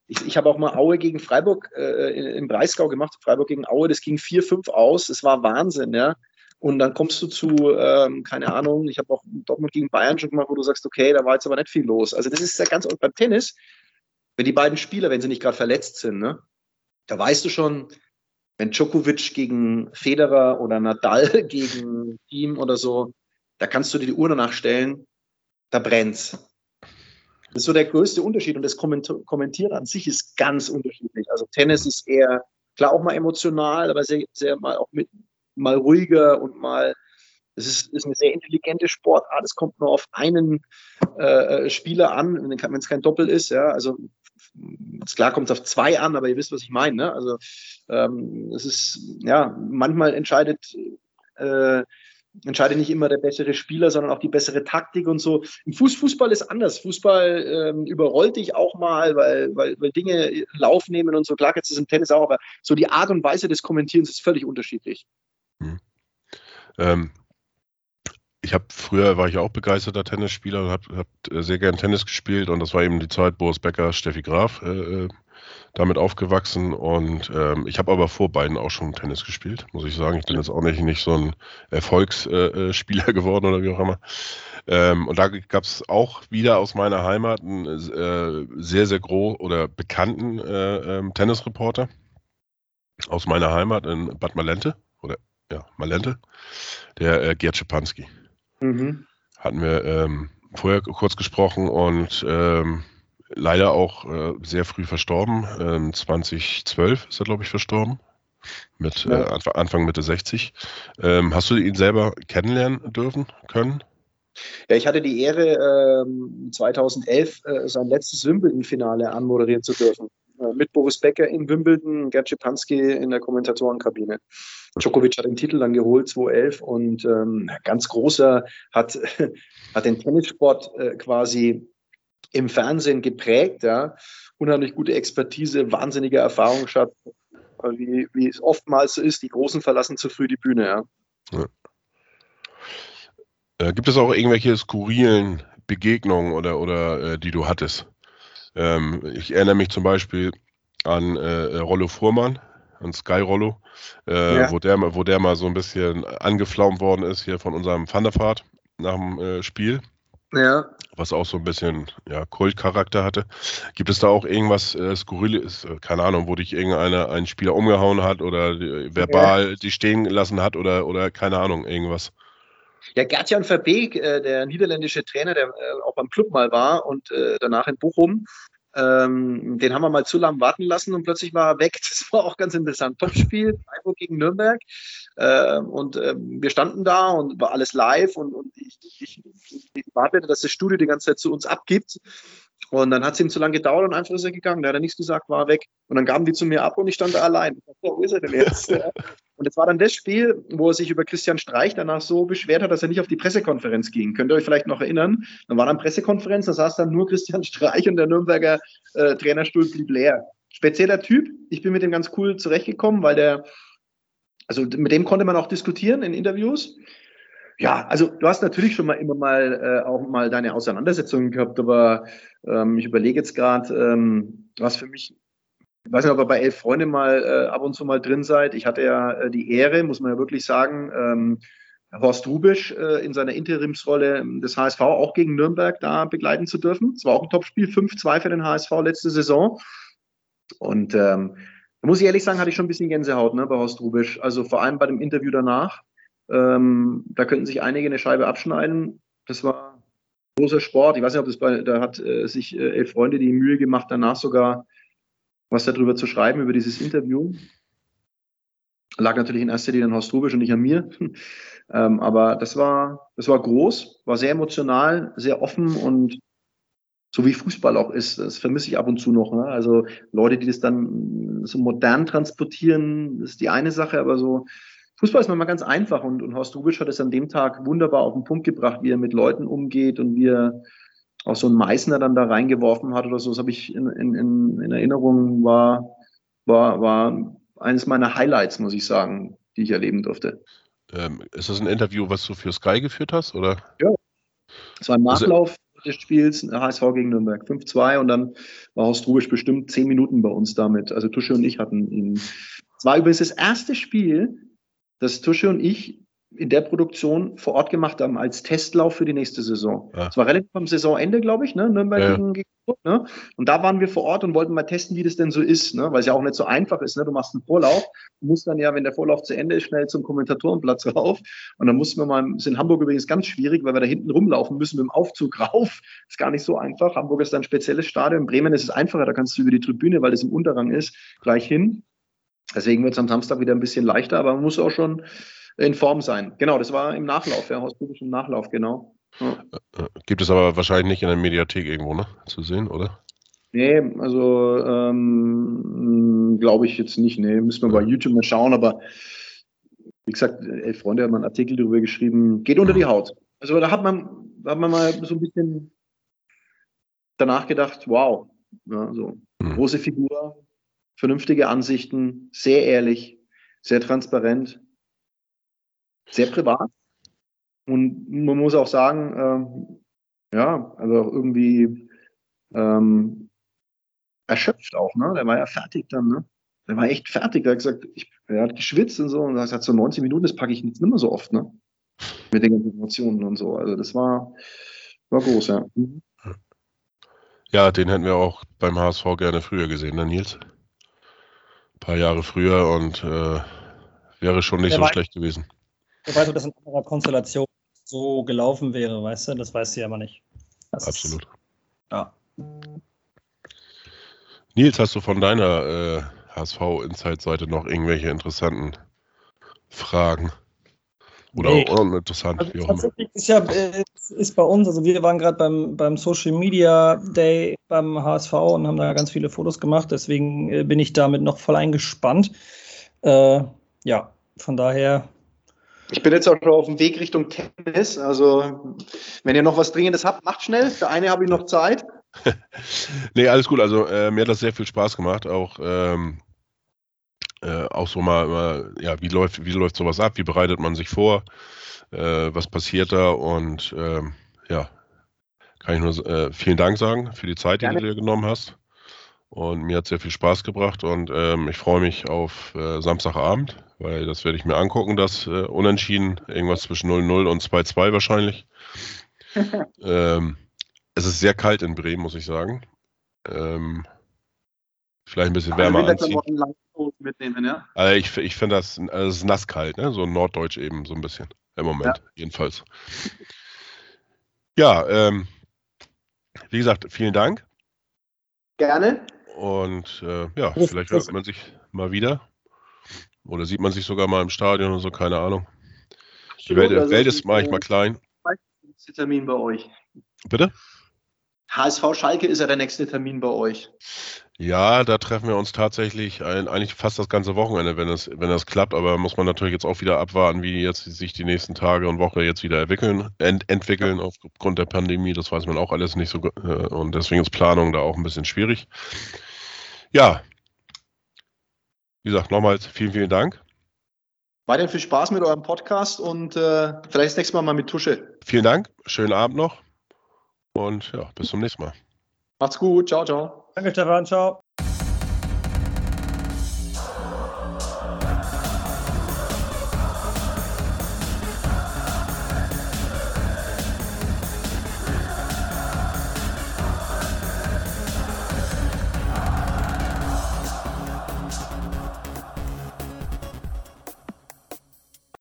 Ich, ich habe auch mal Aue gegen Freiburg äh, im Breisgau gemacht, Freiburg gegen Aue, das ging 4-5 aus, das war Wahnsinn, ja. Und dann kommst du zu, ähm, keine Ahnung, ich habe auch Dortmund gegen Bayern schon gemacht, wo du sagst, okay, da war jetzt aber nicht viel los. Also das ist ja ganz und beim Tennis, wenn die beiden Spieler, wenn sie nicht gerade verletzt sind, ne, da weißt du schon, wenn Djokovic gegen Federer oder Nadal gegen Team oder so, da kannst du dir die Uhr danach stellen, da brennt's. Das ist so der größte Unterschied und das Komment Kommentieren an sich ist ganz unterschiedlich. Also Tennis ist eher, klar auch mal emotional, aber sehr, sehr mal auch mit, mal ruhiger und mal, es ist, ist eine sehr intelligente Sportart. Es kommt nur auf einen äh, Spieler an, wenn es kein Doppel ist. Ja, also klar kommt es auf zwei an, aber ihr wisst, was ich meine. Ne? Also ähm, es ist, ja, manchmal entscheidet äh, entscheidet nicht immer der bessere Spieler, sondern auch die bessere Taktik und so. Im Fuß, Fußball ist anders. Fußball ähm, überrollt dich auch mal, weil, weil, weil Dinge Lauf nehmen und so. Klar, jetzt ist es im Tennis auch, aber so die Art und Weise des Kommentierens ist völlig unterschiedlich. Ähm, ich habe früher war ich auch begeisterter Tennisspieler und habe hab äh, sehr gern Tennis gespielt und das war eben die Zeit Boris Becker, Steffi Graf äh, äh, damit aufgewachsen und ähm, ich habe aber vor beiden auch schon Tennis gespielt, muss ich sagen. Ich bin jetzt auch nicht, nicht so ein Erfolgsspieler äh, Spieler geworden oder wie auch immer. Ähm, und da gab es auch wieder aus meiner Heimat einen äh, sehr, sehr groß oder bekannten äh, ähm, Tennisreporter aus meiner Heimat in Bad Malente oder ja, Malente, der äh, Gerd Schipanski. Mhm. Hatten wir ähm, vorher kurz gesprochen und ähm, leider auch äh, sehr früh verstorben. Ähm, 2012 ist er, glaube ich, verstorben. Mit Ja. äh, Anfang, Anfang Mitte 60. Ähm, hast du ihn selber kennenlernen dürfen können? Ja, ich hatte die Ehre, ähm, 2011 äh, sein letztes Wimbledon-Finale anmoderieren zu dürfen. Äh, mit Boris Becker in Wimbledon, Gerd Schipanski in der Kommentatorenkabine. Djokovic hat den Titel dann geholt, 2011 und ähm, ganz großer hat, hat den Tennissport äh, quasi im Fernsehen geprägt, ja. Unheimlich gute Expertise, wahnsinnige Erfahrungsschatz, wie, wie es oftmals so ist, die Großen verlassen zu früh die Bühne, ja. ja. Äh, gibt es auch irgendwelche skurrilen Begegnungen oder, oder äh, die du hattest? Ähm, ich erinnere mich zum Beispiel an äh, Rollo Fuhrmann, an Sky Rollo, äh, ja. wo, der, wo der mal so ein bisschen angeflaumt worden ist hier von unserem Thunderfahrt nach dem äh, Spiel. Ja. Was auch so ein bisschen ja, Kultcharakter hatte. Gibt es da auch irgendwas äh, Skurriles, äh, keine Ahnung, wo dich irgendeiner einen Spieler umgehauen hat oder äh, verbal ja. die stehen gelassen hat oder, oder keine Ahnung, irgendwas? Ja, Gertjan Verbeek, äh, der niederländische Trainer, der äh, auch beim Club mal war und äh, danach in Bochum, ähm, den haben wir mal zu lange warten lassen und plötzlich war er weg. Das war auch ganz interessant. Topspiel, Freiburg gegen Nürnberg. Äh, und äh, wir standen da und war alles live und, und ich, ich, ich warte, dass das Studio die ganze Zeit zu uns abgibt. Und dann hat es ihm zu lange gedauert und einfach ist er gegangen. Da hat er nichts gesagt, war weg. Und dann gaben die zu mir ab und ich stand da allein. wo ist er denn jetzt? und es war dann das Spiel, wo er sich über Christian Streich danach so beschwert hat, dass er nicht auf die Pressekonferenz ging. Könnt ihr euch vielleicht noch erinnern? Dann war dann Pressekonferenz, da saß dann nur Christian Streich und der Nürnberger äh, Trainerstuhl blieb leer. Spezieller Typ. Ich bin mit dem ganz cool zurechtgekommen, weil der, also mit dem konnte man auch diskutieren in Interviews. Ja, also du hast natürlich schon mal immer mal äh, auch mal deine Auseinandersetzungen gehabt, aber ähm, ich überlege jetzt gerade, ähm, was für mich, ich weiß nicht, ob ihr bei Elf Freunde mal äh, ab und zu mal drin seid. Ich hatte ja äh, die Ehre, muss man ja wirklich sagen, ähm, Horst Rubisch äh, in seiner Interimsrolle des HSV auch gegen Nürnberg da begleiten zu dürfen. Es war auch ein Topspiel, 5-2 für den HSV letzte Saison. Und ähm, da muss ich ehrlich sagen, hatte ich schon ein bisschen Gänsehaut ne, bei Horst Rubisch. Also vor allem bei dem Interview danach. Ähm, da könnten sich einige eine Scheibe abschneiden. Das war großer Sport. Ich weiß nicht, ob das bei, da hat äh, sich äh, elf Freunde die Mühe gemacht, danach sogar was darüber zu schreiben, über dieses Interview. Lag natürlich in erster Linie an Horst Rubisch und nicht an mir. ähm, aber das war, das war groß, war sehr emotional, sehr offen und so wie Fußball auch ist, das vermisse ich ab und zu noch. Ne? Also Leute, die das dann so modern transportieren, ist die eine Sache, aber so Fußball ist manchmal ganz einfach und, und Horst Rubisch hat es an dem Tag wunderbar auf den Punkt gebracht, wie er mit Leuten umgeht und wie er auch so einen Meißner dann da reingeworfen hat oder so. Das habe ich in, in, in Erinnerung, war, war, war eines meiner Highlights, muss ich sagen, die ich erleben durfte. Ähm, ist das ein Interview, was du für Sky geführt hast? Oder? Ja. Es war ein also Nachlauf also, des Spiels, HSV gegen Nürnberg, 5-2 und dann war Horst Rubisch bestimmt zehn Minuten bei uns damit. Also Tusche und ich hatten ihn. Es war übrigens das erste Spiel, dass Tusche und ich in der Produktion vor Ort gemacht haben als Testlauf für die nächste Saison. Es ja. war relativ am Saisonende, glaube ich, ne? Nürnberg ja. gegen, ne? Und da waren wir vor Ort und wollten mal testen, wie das denn so ist, ne? Weil es ja auch nicht so einfach ist, ne? Du machst einen Vorlauf, du musst dann ja, wenn der Vorlauf zu Ende ist, schnell zum Kommentatorenplatz rauf. Und dann mussten wir mal, ist in Hamburg übrigens ganz schwierig, weil wir da hinten rumlaufen müssen mit dem Aufzug rauf. Ist gar nicht so einfach. Hamburg ist ein spezielles Stadion. In Bremen ist es einfacher, da kannst du über die Tribüne, weil es im Unterrang ist, gleich hin. Deswegen wird es am Samstag wieder ein bisschen leichter, aber man muss auch schon in Form sein. Genau, das war im Nachlauf, ja, Hausbubisch im Nachlauf, genau. Ja. Äh, gibt es aber wahrscheinlich nicht in der Mediathek irgendwo, ne? Zu sehen, oder? Nee, also ähm, glaube ich jetzt nicht. Nee, müssen wir bei YouTube mal schauen, aber wie gesagt, elf Freunde haben einen Artikel darüber geschrieben, geht unter die Haut. Also da hat man, da hat man mal so ein bisschen danach gedacht, wow, ja, so hm. große Figur, vernünftige Ansichten, sehr ehrlich, sehr transparent, sehr privat. Und man muss auch sagen, ähm, ja, also auch irgendwie ähm, erschöpft auch, ne? Der war ja fertig dann, ne? Der war echt fertig. Er hat gesagt, ich, er hat geschwitzt und so und hat so 90 Minuten, das packe ich nicht mehr so oft, ne? Mit den ganzen Emotionen und so. Also das war, war groß, ja. Ja, den hätten wir auch beim HSV gerne früher gesehen, ne, Nils? Ein paar Jahre früher und äh, wäre schon nicht Der so schlecht gewesen. Ich weiß, ob das in anderer Konstellation so gelaufen wäre, weißt du? Das weißt du ja immer nicht. Das Absolut. Ist, ja. Nils, hast du von deiner äh, HSV-Inside-Seite noch irgendwelche interessanten Fragen? Oder nee. uninteressant, also, wie auch Tatsächlich ist ja äh, ist bei uns, also wir waren gerade beim, beim Social Media Day beim HSV und haben da ganz viele Fotos gemacht, deswegen äh, bin ich damit noch voll eingespannt. Äh, ja, von daher ich bin jetzt auch schon auf dem Weg Richtung Tennis. Also, wenn ihr noch was Dringendes habt, macht schnell. Für eine habe ich noch Zeit. nee, alles gut. Also äh, mir hat das sehr viel Spaß gemacht. Auch, ähm, äh, auch so mal, ja, wie läuft, wie läuft sowas ab? Wie bereitet man sich vor? Äh, was passiert da? Und ähm, ja, kann ich nur äh, vielen Dank sagen für die Zeit, die Gerne. du dir genommen hast. Und mir hat sehr viel Spaß gebracht und ähm, ich freue mich auf äh, Samstagabend, weil das werde ich mir angucken, das äh, Unentschieden, irgendwas zwischen 0-0 und 2-2 wahrscheinlich. ähm, es ist sehr kalt in Bremen, muss ich sagen. Ähm, vielleicht ein bisschen wärmer anziehen. Mitnehmen, ja? Also ich ich finde das, also es ist nasskalt, ne? so norddeutsch eben so ein bisschen im Moment, ja. jedenfalls. Ja, ähm, wie gesagt, vielen Dank. Gerne. Und äh, ja, das, vielleicht hört man sich mal wieder. Oder sieht man sich sogar mal im Stadion oder so, keine Ahnung. Die Welt, also Welt ist manchmal klein. Termin bei euch. Bitte? HSV Schalke ist ja der nächste Termin bei euch. Ja, da treffen wir uns tatsächlich ein, eigentlich fast das ganze Wochenende, wenn es, wenn das klappt. Aber muss man natürlich jetzt auch wieder abwarten, wie jetzt sich die nächsten Tage und Woche jetzt wieder entwickeln, ent, entwickeln aufgrund der Pandemie. Das weiß man auch alles nicht so. Äh, und deswegen ist Planung da auch ein bisschen schwierig. Ja, wie gesagt, nochmals vielen, vielen Dank. Weiterhin viel Spaß mit eurem Podcast und äh, vielleicht das nächste Mal mal mit Tusche. Vielen Dank, schönen Abend noch und ja, bis zum nächsten Mal. Macht's gut, ciao, ciao. Danke, Stefan, ciao.